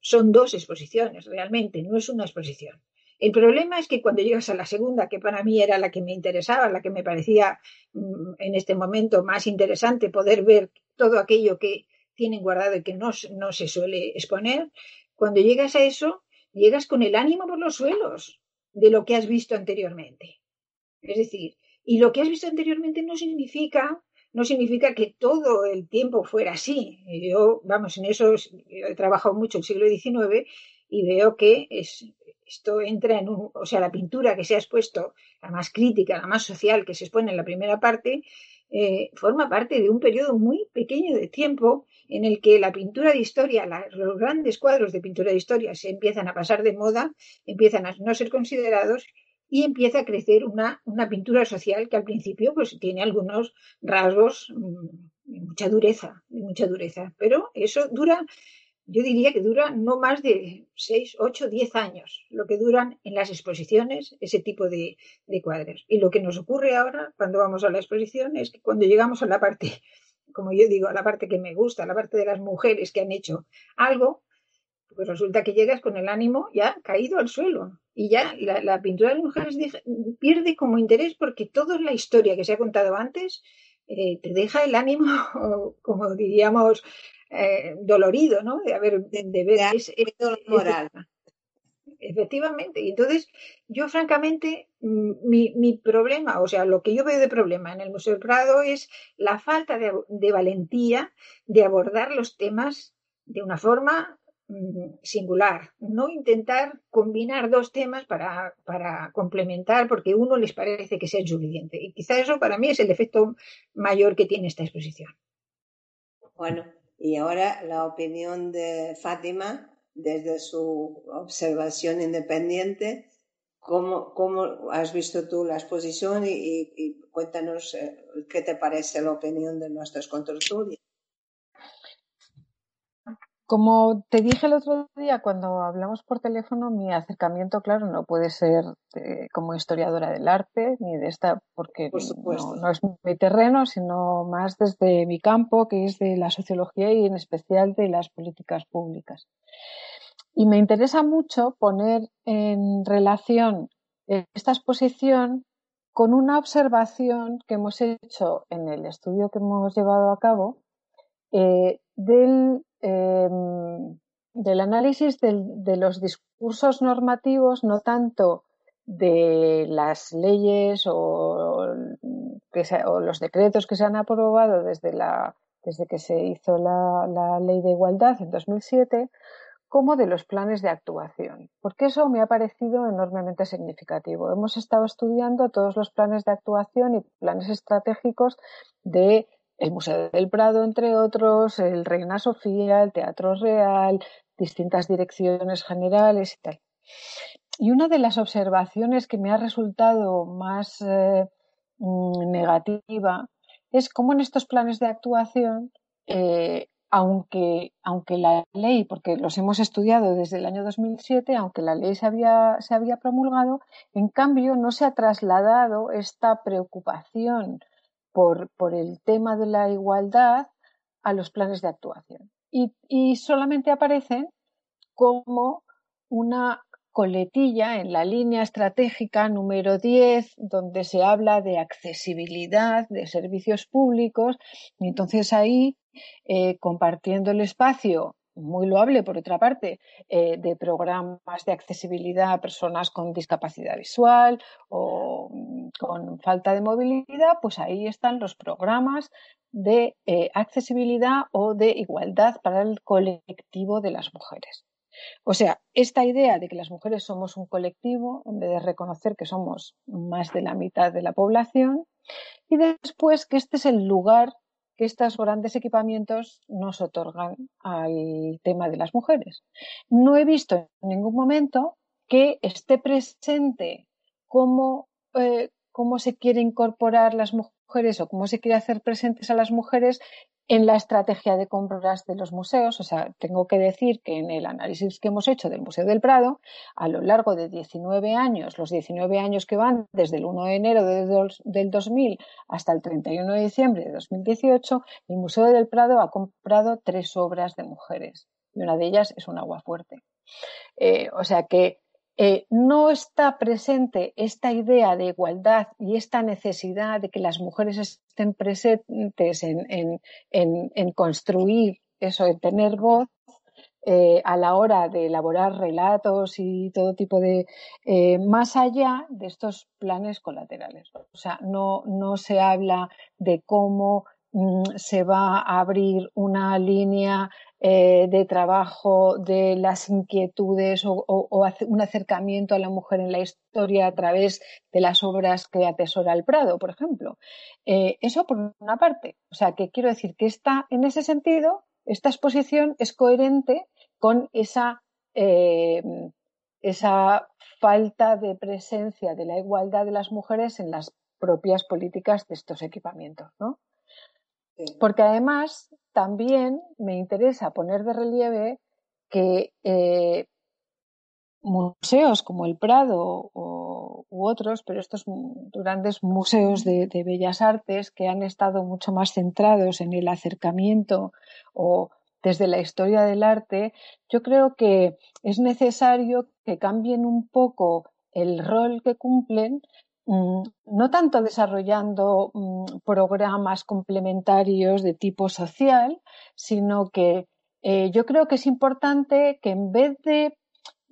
son dos exposiciones realmente, no es una exposición. El problema es que cuando llegas a la segunda, que para mí era la que me interesaba, la que me parecía mm, en este momento más interesante, poder ver todo aquello que tienen guardado y que no, no se suele exponer, cuando llegas a eso, llegas con el ánimo por los suelos de lo que has visto anteriormente. Es decir, y lo que has visto anteriormente no significa no significa que todo el tiempo fuera así. Yo, vamos, en eso he trabajado mucho el siglo XIX y veo que es, esto entra en un, o sea, la pintura que se ha expuesto, la más crítica, la más social que se expone en la primera parte, eh, forma parte de un periodo muy pequeño de tiempo en el que la pintura de historia, los grandes cuadros de pintura de historia se empiezan a pasar de moda, empiezan a no ser considerados y empieza a crecer una, una pintura social que al principio pues tiene algunos rasgos mm, de mucha dureza, de mucha dureza, pero eso dura yo diría que dura no más de 6, 8, 10 años, lo que duran en las exposiciones ese tipo de, cuadros. Y lo que nos ocurre ahora cuando vamos a la exposición es que cuando llegamos a la parte, como yo digo, a la parte que me gusta, a la parte de las mujeres que han hecho algo, pues resulta que llegas con el ánimo ya caído al suelo. Y ya la, la pintura de las mujeres pierde como interés porque toda la historia que se ha contado antes eh, te deja el ánimo, como diríamos, eh, dolorido, ¿no? De haber, de, de ver ese, moral. Efectivamente. Y entonces, yo francamente, mm, mi, mi, problema, o sea, lo que yo veo de problema en el Museo del Prado es la falta de, de valentía de abordar los temas de una forma mm, singular, no intentar combinar dos temas para, para, complementar porque uno les parece que sea suficiente. Y quizá eso para mí es el efecto mayor que tiene esta exposición. Bueno, y ahora la opinión de Fátima desde su observación independiente. ¿Cómo, cómo has visto tú la exposición y, cuéntanos eh, qué te parece la opinión de nuestros contertulios? Como te dije el otro día cuando hablamos por teléfono, mi acercamiento, claro, no puede ser de, como historiadora del arte ni de esta, porque por no, no, es mi terreno, sino más desde mi campo, que es de la sociología y en especial de las políticas públicas. Y me interesa mucho poner en relación esta exposición con una observación que hemos hecho en el estudio que hemos llevado a cabo eh, del eh, del análisis de los discursos normativos, no tanto de las leyes o, los decretos que se han aprobado desde, la, desde que se hizo la, la, ley de igualdad en 2007, como de los planes de actuación, porque eso me ha parecido enormemente significativo. Hemos estado estudiando todos los planes de actuación y planes estratégicos de el Museo del Prado, entre otros, el Reina Sofía, el Teatro Real, distintas direcciones generales y tal. Y una de las observaciones que me ha resultado más eh, mm, negativa es cómo en estos planes de actuación, eh, aunque, aunque la ley, porque los hemos estudiado desde el año 2007, aunque la ley se había, se había promulgado, en cambio no se ha trasladado esta preocupación por, el tema de la igualdad a los planes de actuación. Y, y solamente aparecen como una coletilla en la línea estratégica número 10, donde se habla de accesibilidad de servicios públicos, y entonces ahí, eh, compartiendo el espacio muy loable por otra parte, eh, de programas de accesibilidad a personas con discapacidad visual o mm, con falta de movilidad, pues ahí están los programas de eh, accesibilidad o de igualdad para el colectivo de las mujeres. O sea, esta idea de que las mujeres somos un colectivo, en vez de reconocer que somos más de la mitad de la población, y después que este es el lugar que estos grandes equipamientos nos otorgan al tema de las mujeres. No he visto en ningún momento que esté presente cómo, eh, cómo se quiere incorporar las mujeres o cómo se quiere hacer presentes a las mujeres en la estrategia de compras de los museos. O sea, tengo que decir que en el análisis que hemos hecho del Museo del Prado, a lo largo de 19 años, los 19 años que van desde el 1 de enero del 2000 hasta el 31 de diciembre de 2018, el Museo del Prado ha comprado tres obras de mujeres y una de ellas es un agua fuerte. Eh, o sea que eh, no está presente esta idea de igualdad y esta necesidad de que las mujeres estén presentes en, construir eso, en tener voz eh, a la hora de elaborar relatos y todo tipo de eh, más allá de estos planes colaterales. O sea, no, no se habla de cómo se va a abrir una línea eh, de trabajo de las inquietudes o, un acercamiento a la mujer en la historia a través de las obras que atesora el Prado, por ejemplo. Eh, eso por una parte. O sea, que quiero decir que está, en ese sentido, esta exposición es coherente con esa, eh, esa falta de presencia de la igualdad de las mujeres en las propias políticas de estos equipamientos, ¿no? Porque además también me interesa poner de relieve que eh, museos como el Prado u otros, pero estos grandes museos de, bellas artes que han estado mucho más centrados en el acercamiento o desde la historia del arte, yo creo que es necesario que cambien un poco el rol que cumplen no tanto desarrollando mm, programas complementarios de tipo social, sino que eh, yo creo que es importante que en vez de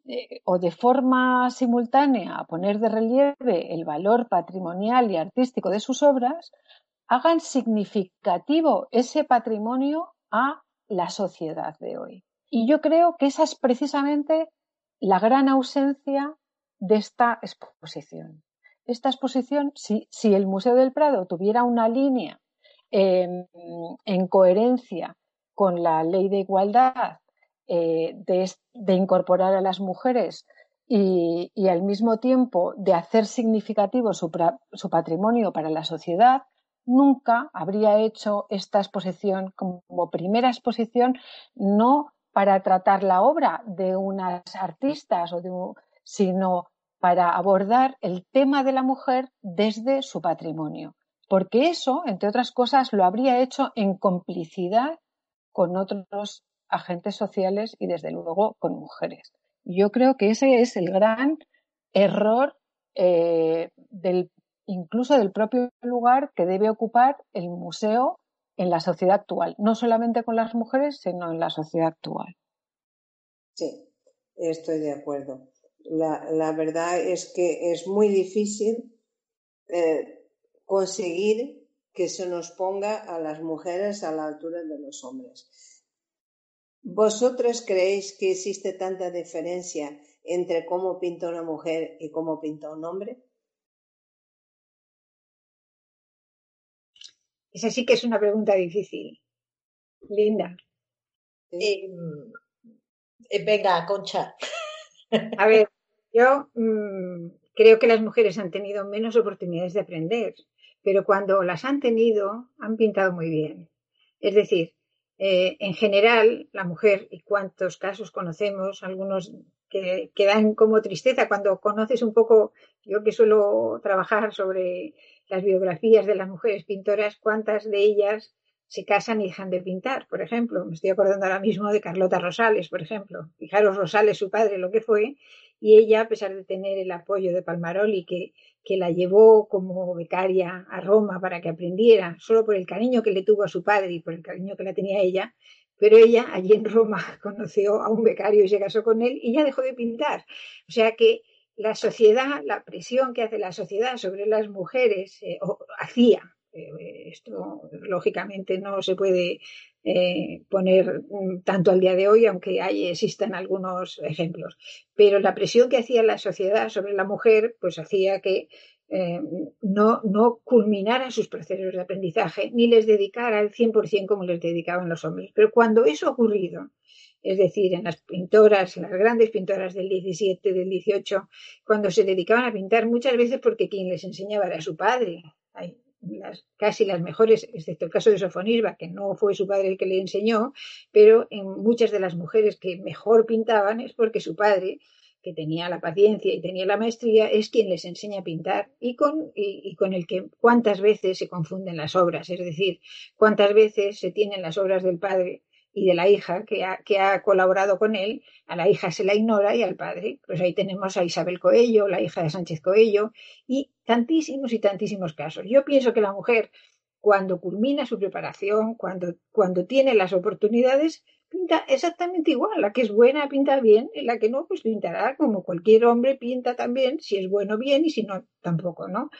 eh, o de forma simultánea poner de relieve el valor patrimonial y artístico de sus obras, hagan significativo ese patrimonio a la sociedad de hoy. Y yo creo que esa es precisamente la gran ausencia de esta exposición esta exposición, si, el Museo del Prado tuviera una línea em, en coherencia con la ley de igualdad, eh, de, incorporar a las mujeres y, al mismo tiempo de hacer significativo su, su, patrimonio para la sociedad, nunca habría hecho esta exposición como primera exposición, no para tratar la obra de unas artistas, o de sino para abordar el tema de la mujer desde su patrimonio, porque eso, entre otras cosas, lo habría hecho en complicidad con otros agentes sociales y, desde luego, con mujeres. Yo creo que ese es el gran error eh, del, incluso del propio lugar que debe ocupar el museo en la sociedad actual, no solamente con las mujeres, sino en la sociedad actual. Sí, estoy de acuerdo la, verdad es que es muy difícil eh, conseguir que se nos ponga a las mujeres a la altura de los hombres. ¿Vosotros creéis que existe tanta diferencia entre cómo pinta una mujer y cómo pinta un hombre? Esa sí que es una pregunta difícil. Linda. Eh, eh, venga, Concha. A ver, yo mm, creo que las mujeres han tenido menos oportunidades de aprender, pero cuando las han tenido, han pintado muy bien. Es decir, eh, en general, la mujer, y cuántos casos conocemos, algunos que, que, dan como tristeza cuando conoces un poco, yo que suelo trabajar sobre las biografías de las mujeres pintoras, cuántas de ellas se casan y dejan de pintar, por ejemplo. Me estoy acordando ahora mismo de Carlota Rosales, por ejemplo. Fijaros Rosales, su padre, lo que fue, y ella, a pesar de tener el apoyo de Palmaroli, que, que la llevó como becaria a Roma para que aprendiera, solo por el cariño que le tuvo a su padre y por el cariño que la tenía ella, Pero ella, allí en Roma, conoció a un becario y se casó con él y ya dejó de pintar. O sea que la sociedad, la presión que hace la sociedad sobre las mujeres, eh, o hacía, eh, esto lógicamente no se puede eh, poner mm, tanto al día de hoy, aunque hay, existan algunos ejemplos. Pero la presión que hacía la sociedad sobre la mujer, pues hacía que eh, no, no culminara sus procesos de aprendizaje, ni les dedicara al 100% como les dedicaban los hombres. Pero cuando eso ha ocurrido, es decir, en las pintoras, en las grandes pintoras del 17, del 18, cuando se dedicaban a pintar muchas veces porque quien les enseñaba era su padre. Las, casi las mejores, excepto el caso de Sofonisba, que no fue su padre el que le enseñó, pero en muchas de las mujeres que mejor pintaban es porque su padre que tenía la paciencia y tenía la maestría, es quien les enseña a pintar y con, y, con el que cuántas veces se confunden las obras, es decir, cuántas veces se tienen las obras del padre y de la hija que ha, que ha colaborado con él, a la hija se la ignora y al padre. Pues ahí tenemos a Isabel Coello, la hija de Sánchez Coello, y tantísimos y tantísimos casos. Yo pienso que la mujer, cuando culmina su preparación, cuando, cuando tiene las oportunidades, pinta exactamente igual. La que es buena pinta bien y la que no, pues pintará como cualquier hombre pinta también, si es bueno bien y si no, tampoco, ¿no?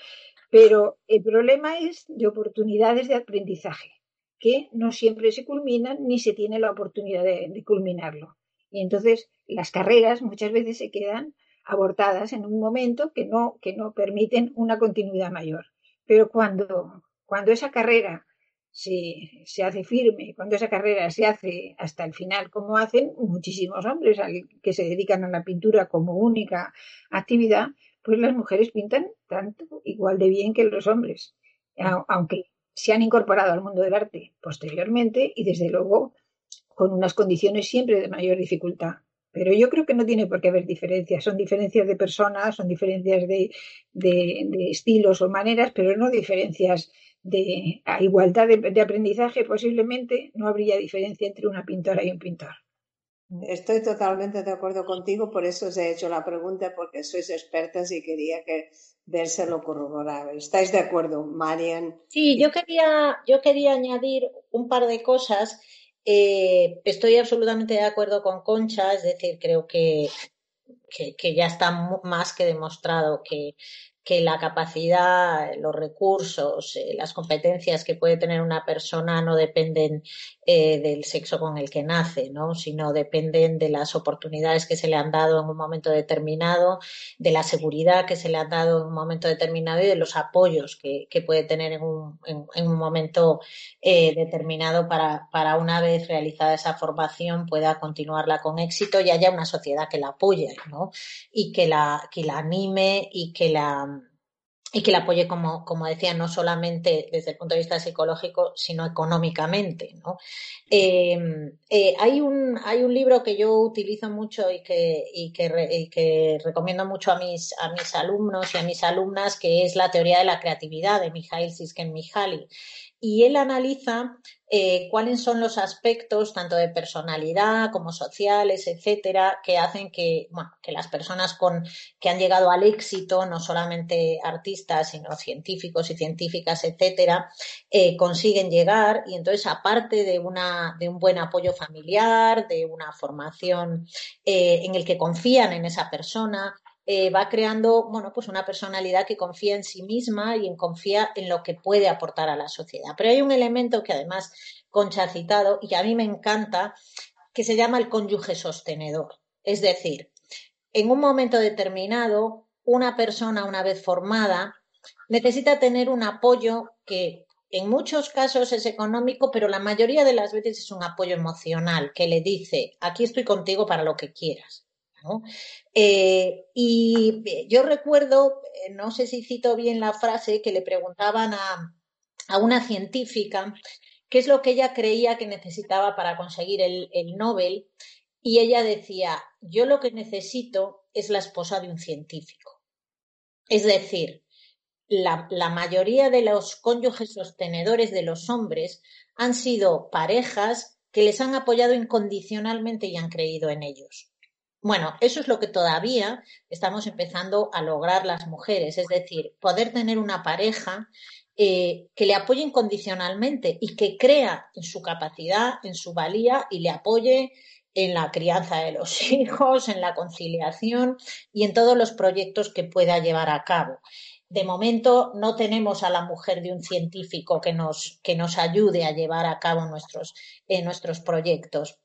Pero el problema es de oportunidades de aprendizaje, que no siempre se culminan ni se tiene la oportunidad de, culminarlo. Y entonces las carreras muchas veces se quedan abortadas en un momento que no, que no permiten una continuidad mayor. Pero cuando, cuando esa carrera se, hace firme, cuando esa carrera se hace hasta el final, como hacen muchísimos hombres que se dedican a la pintura como única actividad, pues las mujeres pintan tanto igual de bien que los hombres, aunque se han incorporado al mundo del arte posteriormente y desde luego con unas condiciones siempre de mayor dificultad. Pero yo creo que no tiene por qué haber diferencias. Son diferencias de personas, son diferencias de, de estilos o maneras, pero no diferencias de igualdad de, aprendizaje, posiblemente no habría diferencia entre una pintora y un pintor. Estoy totalmente de acuerdo contigo, por eso os he hecho la pregunta, porque sois expertas y quería que vérselo corroborar. ¿Estáis de acuerdo, Marian? Sí, yo quería, yo quería añadir un par de cosas. Eh, estoy absolutamente de acuerdo con Concha, es decir, creo que, que, ya está más que demostrado que que la capacidad, los recursos, eh, las competencias que puede tener una persona no dependen eh, del sexo con el que nace, ¿no? sino dependen de las oportunidades que se le han dado en un momento determinado, de la seguridad que se le ha dado en un momento determinado y de los apoyos que, puede tener en un, en, un momento eh, determinado para, para una vez realizada esa formación pueda continuarla con éxito y haya una sociedad que la apoye ¿no? y que la, que la anime y que la y que la apoye, como, como decía, no solamente desde el punto de vista psicológico, sino económicamente. ¿no? Em, eh, hay, un, hay un libro que yo utilizo mucho y que, y que, recomiendo mucho a mis, a mis alumnos y a mis alumnas, que es La teoría de la creatividad de Mijail Csikszentmihalyi y él analiza eh, cuáles son los aspectos tanto de personalidad como sociales, etcétera, que hacen que, las personas que han llegado al éxito, no solamente artistas, sino científicos y científicas, etcétera, eh, consiguen llegar. Y entonces aparte de una, de un buen apoyo familiar, de una formación eh, en el que confían en esa persona, eh, va creando, bueno, pues una personalidad que confía en sí misma y en confía en lo que puede aportar a la sociedad. Pero hay un elemento que además Concha ha citado y que a mí me encanta, que se llama el cónyuge sostenedor. Es decir, en un momento determinado, una persona, una vez formada, necesita tener un apoyo que en muchos casos es económico, pero la mayoría de las veces es un apoyo emocional que le dice, aquí estoy contigo para lo que quieras. Eh, y yo recuerdo, eh, no sé si cito bien la frase, que le preguntaban a, una científica qué es lo que ella creía que necesitaba para conseguir el, Nobel, y ella decía, yo lo que necesito es la esposa de un científico. Es decir, la, mayoría de los cónyuges sostenedores de los hombres han sido parejas que les han apoyado incondicionalmente y han creído en ellos. Bueno, eso es lo que todavía estamos empezando a lograr las mujeres, es decir, poder tener una pareja eh, que le apoye incondicionalmente y que crea en su capacidad, en su valía y le apoye en la crianza de los hijos, en la conciliación y en todos los proyectos que pueda llevar a cabo. De momento no tenemos a la mujer de un científico que nos, que nos ayude a llevar a cabo nuestros, eh, nuestros proyectos.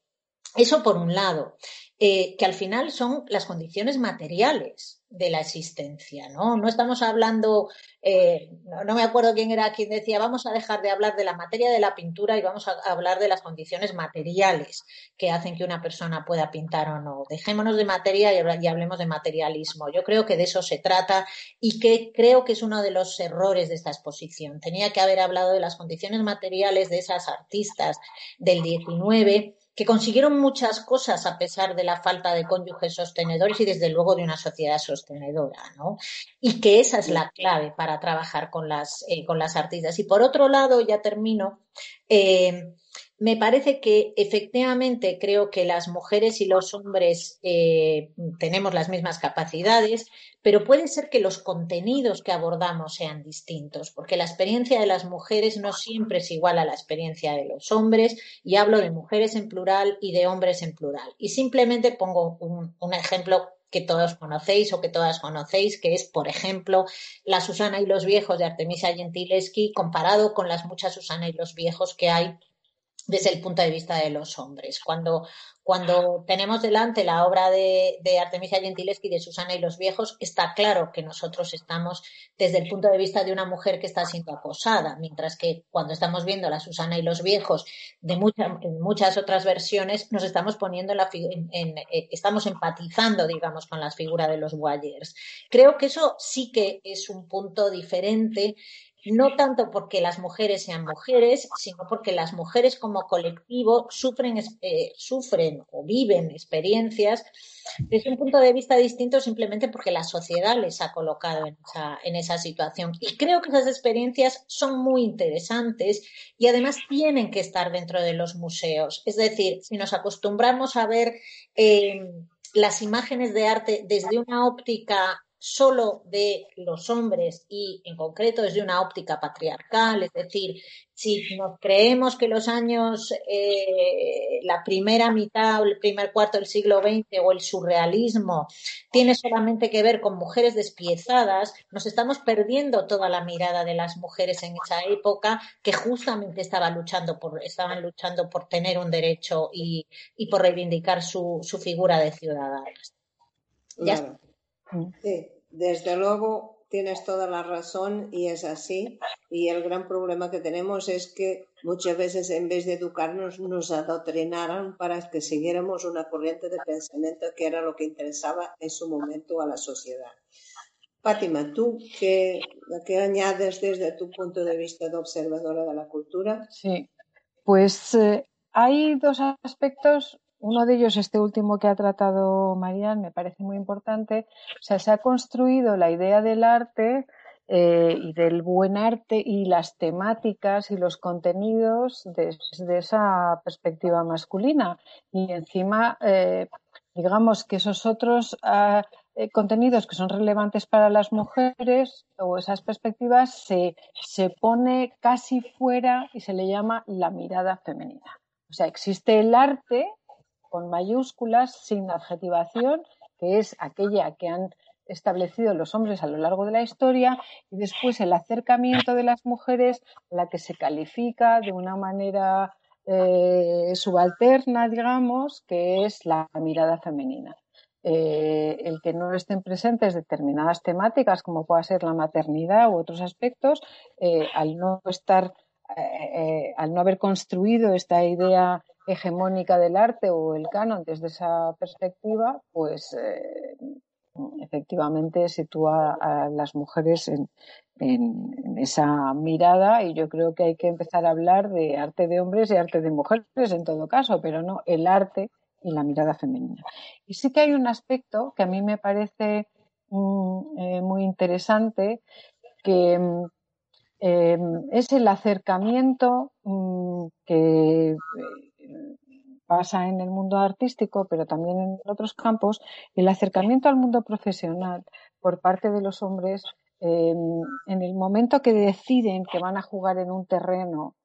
Eso por un lado, eh, que al final son las condiciones materiales de la existencia, ¿no? No estamos hablando, eh, no, me acuerdo quién era quien decía, vamos a dejar de hablar de la materia de la pintura y vamos a hablar de las condiciones materiales que hacen que una persona pueda pintar o no. Dejémonos de materia y, hablemos de materialismo. Yo creo que de eso se trata y que creo que es uno de los errores de esta exposición. Tenía que haber hablado de las condiciones materiales de esas artistas del 19 que consiguieron muchas cosas a pesar de la falta de cónyuges sostenedores y desde luego de una sociedad sostenedora, ¿no? Y que esa es la clave para trabajar con las, eh, con las artistas. Y por otro lado, ya termino, eh, me parece que efectivamente creo que las mujeres y los hombres eh, tenemos las mismas capacidades, pero puede ser que los contenidos que abordamos sean distintos, porque la experiencia de las mujeres no siempre es igual a la experiencia de los hombres, y hablo de mujeres en plural y de hombres en plural. Y simplemente pongo un, ejemplo que todos conocéis o que todas conocéis, que es, por ejemplo, la Susana y los viejos de Artemisia Gentileschi comparado con las muchas Susana y los viejos que hay desde el punto de vista de los hombres. Cuando, cuando tenemos delante la obra de, de, Artemisia Gentileschi de Susana y los viejos, está claro que nosotros estamos desde el punto de vista de una mujer que está siendo acosada, mientras que cuando estamos viendo la Susana y los viejos de en muchas otras versiones, nos estamos poniendo la en, eh, estamos empatizando, digamos, con la figura de los Wayers. Creo que eso sí que es un punto diferente no tanto porque las mujeres sean mujeres, sino porque las mujeres como colectivo sufren, eh, sufren o viven experiencias desde un punto de vista distinto simplemente porque la sociedad les ha colocado en esa, situación. Y creo que esas experiencias son muy interesantes y además tienen que estar dentro de los museos. Es decir, si nos acostumbramos a ver eh, las imágenes de arte desde una óptica solo de los hombres y en concreto desde una óptica patriarcal, es decir, si nos creemos que los años, eh, la primera mitad o el primer cuarto del siglo XX o el surrealismo tiene solamente que ver con mujeres despiezadas, nos estamos perdiendo toda la mirada de las mujeres en esa época que justamente estaban luchando por, estaban luchando por tener un derecho y, y por reivindicar su, su figura de ciudadanas. Ya Sí, desde luego tienes toda la razón y es así. Y el gran problema que tenemos es que muchas veces en vez de educarnos nos adoctrinaron para que siguiéramos una corriente de pensamiento que era lo que interesaba en su momento a la sociedad. Fátima, ¿tú qué, qué añades desde tu punto de vista de observadora de la cultura? Sí, pues eh, hay dos aspectos uno de ellos, este último que ha tratado Marian, me parece muy importante. O sea, se ha construido la idea del arte eh, y del buen arte y las temáticas y los contenidos desde esa perspectiva masculina. Y encima, eh, digamos que esos otros ah, eh, contenidos que son relevantes para las mujeres o esas perspectivas se, se pone casi fuera y se le llama la mirada femenina. O sea, existe el arte con mayúsculas, sin adjetivación, que es aquella que han establecido los hombres a lo largo de la historia, y después el acercamiento de las mujeres, la que se califica de una manera eh, subalterna, digamos, que es la mirada femenina. Eh, el que no estén presentes determinadas temáticas, como pueda ser la maternidad u otros aspectos, eh, al no estar, al no haber construido esta idea hegemónica del arte o el canon desde esa perspectiva, pues eh, efectivamente sitúa a las mujeres en, esa mirada y yo creo que hay que empezar a hablar de arte de hombres y arte de mujeres en todo caso, pero no el arte y la mirada femenina. Y sí que hay un aspecto que a mí me parece mm, eh, muy interesante, que em, es el acercamiento mm, que pasa en el mundo artístico, pero también en otros campos, el acercamiento al mundo profesional por parte de los hombres en el momento que deciden que van a jugar en un terreno,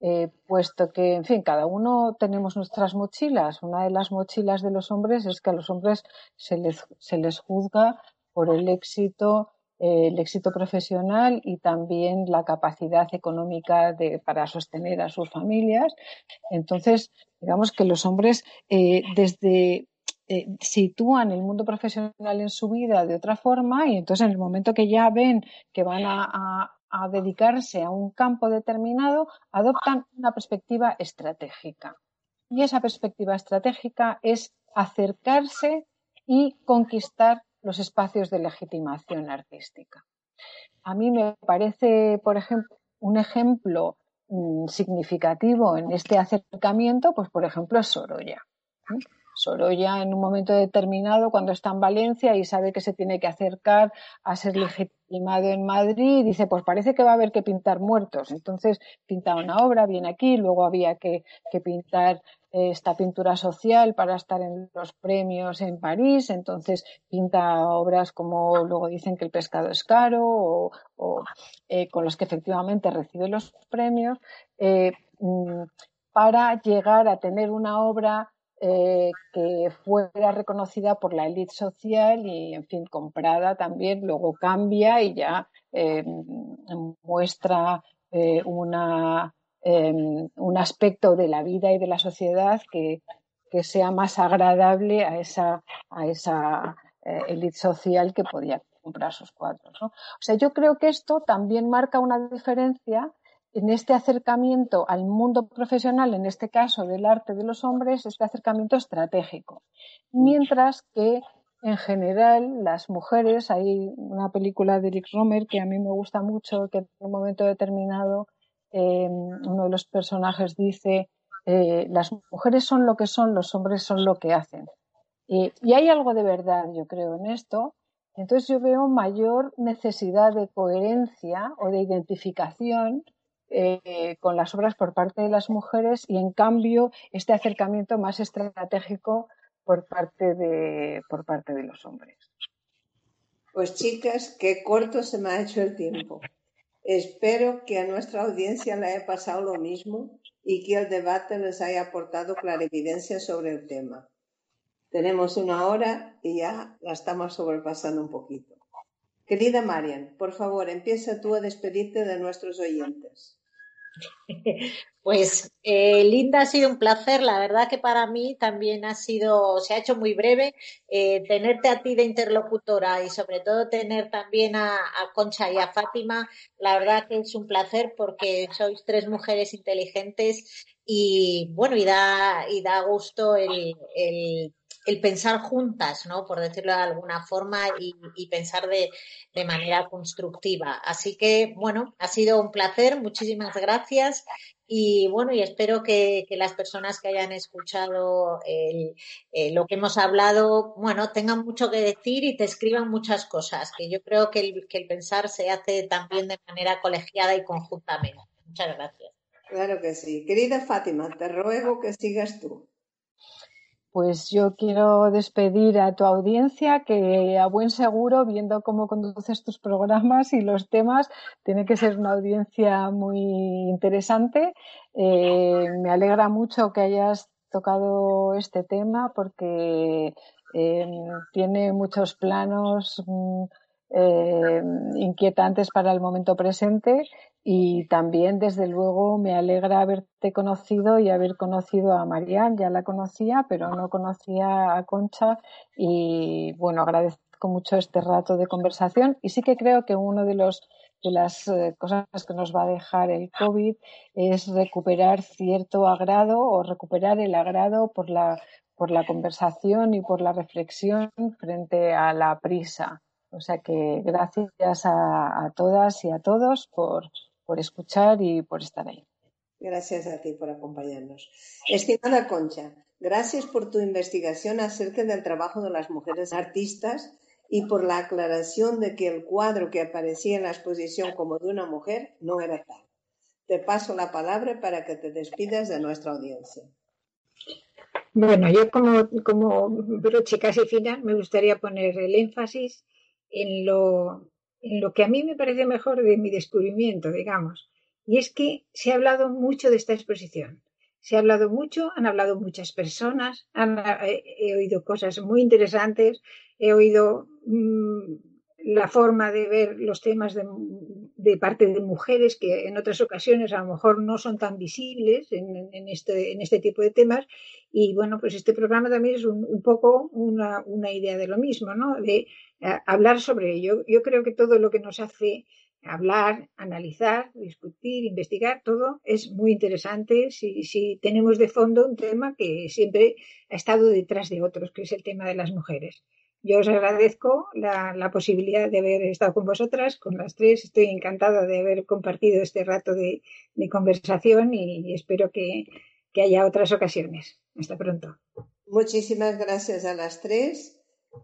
eh, puesto que, en fin, cada uno tenemos nuestras mochilas. Una de las mochilas de los hombres es que a los hombres se les, se les juzga por el éxito, eh, el éxito profesional y también la capacidad económica de, para sostener a sus familias. Entonces, digamos que los hombres eh, desde eh, sitúan el mundo profesional en su vida de otra forma y entonces en el momento que ya ven que van a, dedicarse a un campo determinado, adoptan una perspectiva estratégica. Y esa perspectiva estratégica es acercarse y conquistar los espacios de legitimación artística. A mí me parece, por ejemplo, un ejemplo mm, significativo en este acercamiento, pues por ejemplo, es Sorolla. Sorolla en un momento determinado, cuando está en Valencia y sabe que se tiene que acercar a ser legitimado en Madrid, dice, pues parece que va a haber que pintar muertos. Entonces pinta una obra, viene aquí, luego había que, pintar eh, esta pintura social para estar en los premios en París, entonces pinta obras como luego dicen que el pescado es caro o, eh, con los que efectivamente recibe los premios, eh, mm, para llegar a tener una obra eh, que fuera reconocida por la élite social y, en fin, comprada también, luego cambia y ya eh, muestra eh, una, un aspecto de la vida y de la sociedad que, que sea más agradable a esa, a esa élite social que podía comprar sus cuadros. O sea, yo creo que esto también marca una diferencia en este acercamiento al mundo profesional, en este caso del arte de los hombres, este acercamiento estratégico. Mientras que en general las mujeres, hay una película de Eric Romer que a mí me gusta mucho, que en un momento determinado eh, uno de los personajes dice, eh, las mujeres son lo que son, los hombres son lo que hacen. y hay algo de verdad, yo creo, en esto. Entonces yo veo mayor necesidad de coherencia o de identificación eh, con las obras por parte de las mujeres y, en cambio, este acercamiento más estratégico por parte de, por parte de los hombres. Pues chicas, qué corto se me ha hecho el tiempo. Espero que a nuestra audiencia le haya pasado lo mismo y que el debate les haya aportado clarividencia sobre el tema. Tenemos una hora y ya la estamos sobrepasando un poquito. Querida Marian, por favor, empieza tú a despedirte de nuestros oyentes. Pues eh, Linda, ha sido un placer. La verdad que para mí también ha sido, se ha hecho muy breve eh, tenerte a ti de interlocutora y sobre todo tener también a, Concha y a Fátima. La verdad que es un placer porque sois tres mujeres inteligentes y bueno, y da, y da gusto el, el el pensar juntas, ¿no? Por decirlo de alguna forma, y, pensar de, manera constructiva. Así que, bueno, ha sido un placer, muchísimas gracias. Y bueno, y espero que, las personas que hayan escuchado eh, lo que hemos hablado, bueno, tengan mucho que decir y te escriban muchas cosas, que yo creo que el, que el pensar se hace también de manera colegiada y conjuntamente. Muchas gracias. Claro que sí. Querida Fátima, te ruego que sigas tú. Pues yo quiero despedir a tu audiencia que a buen seguro, viendo cómo conduces tus programas y los temas, tiene que ser una audiencia muy interesante. Eh, me alegra mucho que hayas tocado este tema porque eh, tiene muchos planos mm, eh, inquietantes para el momento presente y también, desde luego, me alegra haberte conocido y haber conocido a Marian. Ya la conocía, pero no conocía a Concha. Y bueno, agradezco mucho este rato de conversación. Y sí que creo que uno de los de las eh, cosas que nos va a dejar el COVID es recuperar cierto agrado o recuperar el agrado por la, por la conversación y por la reflexión frente a la prisa. O sea que gracias a todas y a todos por, por escuchar y por estar ahí. Gracias a ti por acompañarnos. Estimada Concha, gracias por tu investigación acerca del trabajo de las mujeres artistas y por la aclaración de que el cuadro que aparecía en la exposición como de una mujer no era tal. Te paso la palabra para que te despidas de nuestra audiencia. Bueno, yo como, como broche casi final me gustaría poner el énfasis en lo en lo que a mí me parece mejor de mi descubrimiento, digamos. Y es que se ha hablado mucho de esta exposición. Se ha hablado mucho, han hablado muchas personas, he, oído cosas muy interesantes, he oído mm, la forma de ver los temas de, parte de mujeres que en otras ocasiones a lo mejor no son tan visibles en, este, en este tipo de temas. Y bueno, pues este programa también es un, poco una, una, idea de lo mismo, ¿no? De eh, hablar sobre ello. Yo creo que todo lo que nos hace hablar, analizar, discutir, investigar, todo es muy interesante si, si, tenemos de fondo un tema que siempre ha estado detrás de otros, que es el tema de las mujeres. Yo os agradezco la, la posibilidad de haber estado con vosotras, con las tres. Estoy encantada de haber compartido este rato de, de conversación y, espero que, que haya otras ocasiones. Hasta pronto. Muchísimas gracias a las tres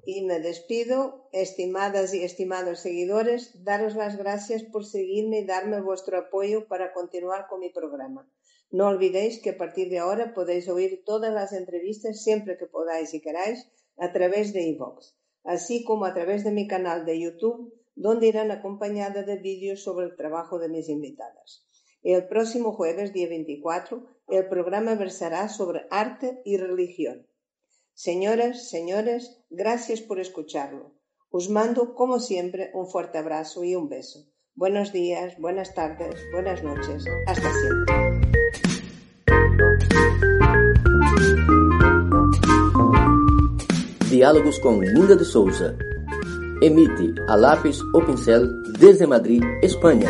y me despido, estimadas y estimados seguidores, daros las gracias por seguirme y darme vuestro apoyo para continuar con mi programa. No olvidéis que a partir de ahora podéis oír todas las entrevistas siempre que podáis y queráis a través de iVoox, así como a través de mi canal de YouTube, donde irán acompañadas de vídeos sobre el trabajo de mis invitadas. El próximo jueves, día 24, el programa versará sobre arte y religión. Señoras, señores, gracias por escucharlo. Os mando, como siempre, un fuerte abrazo y un beso. Buenos días, buenas tardes, buenas noches. Hasta siempre. Diálogos con Linda de Souza. Emite a lápis o pincel desde Madrid, Espanha.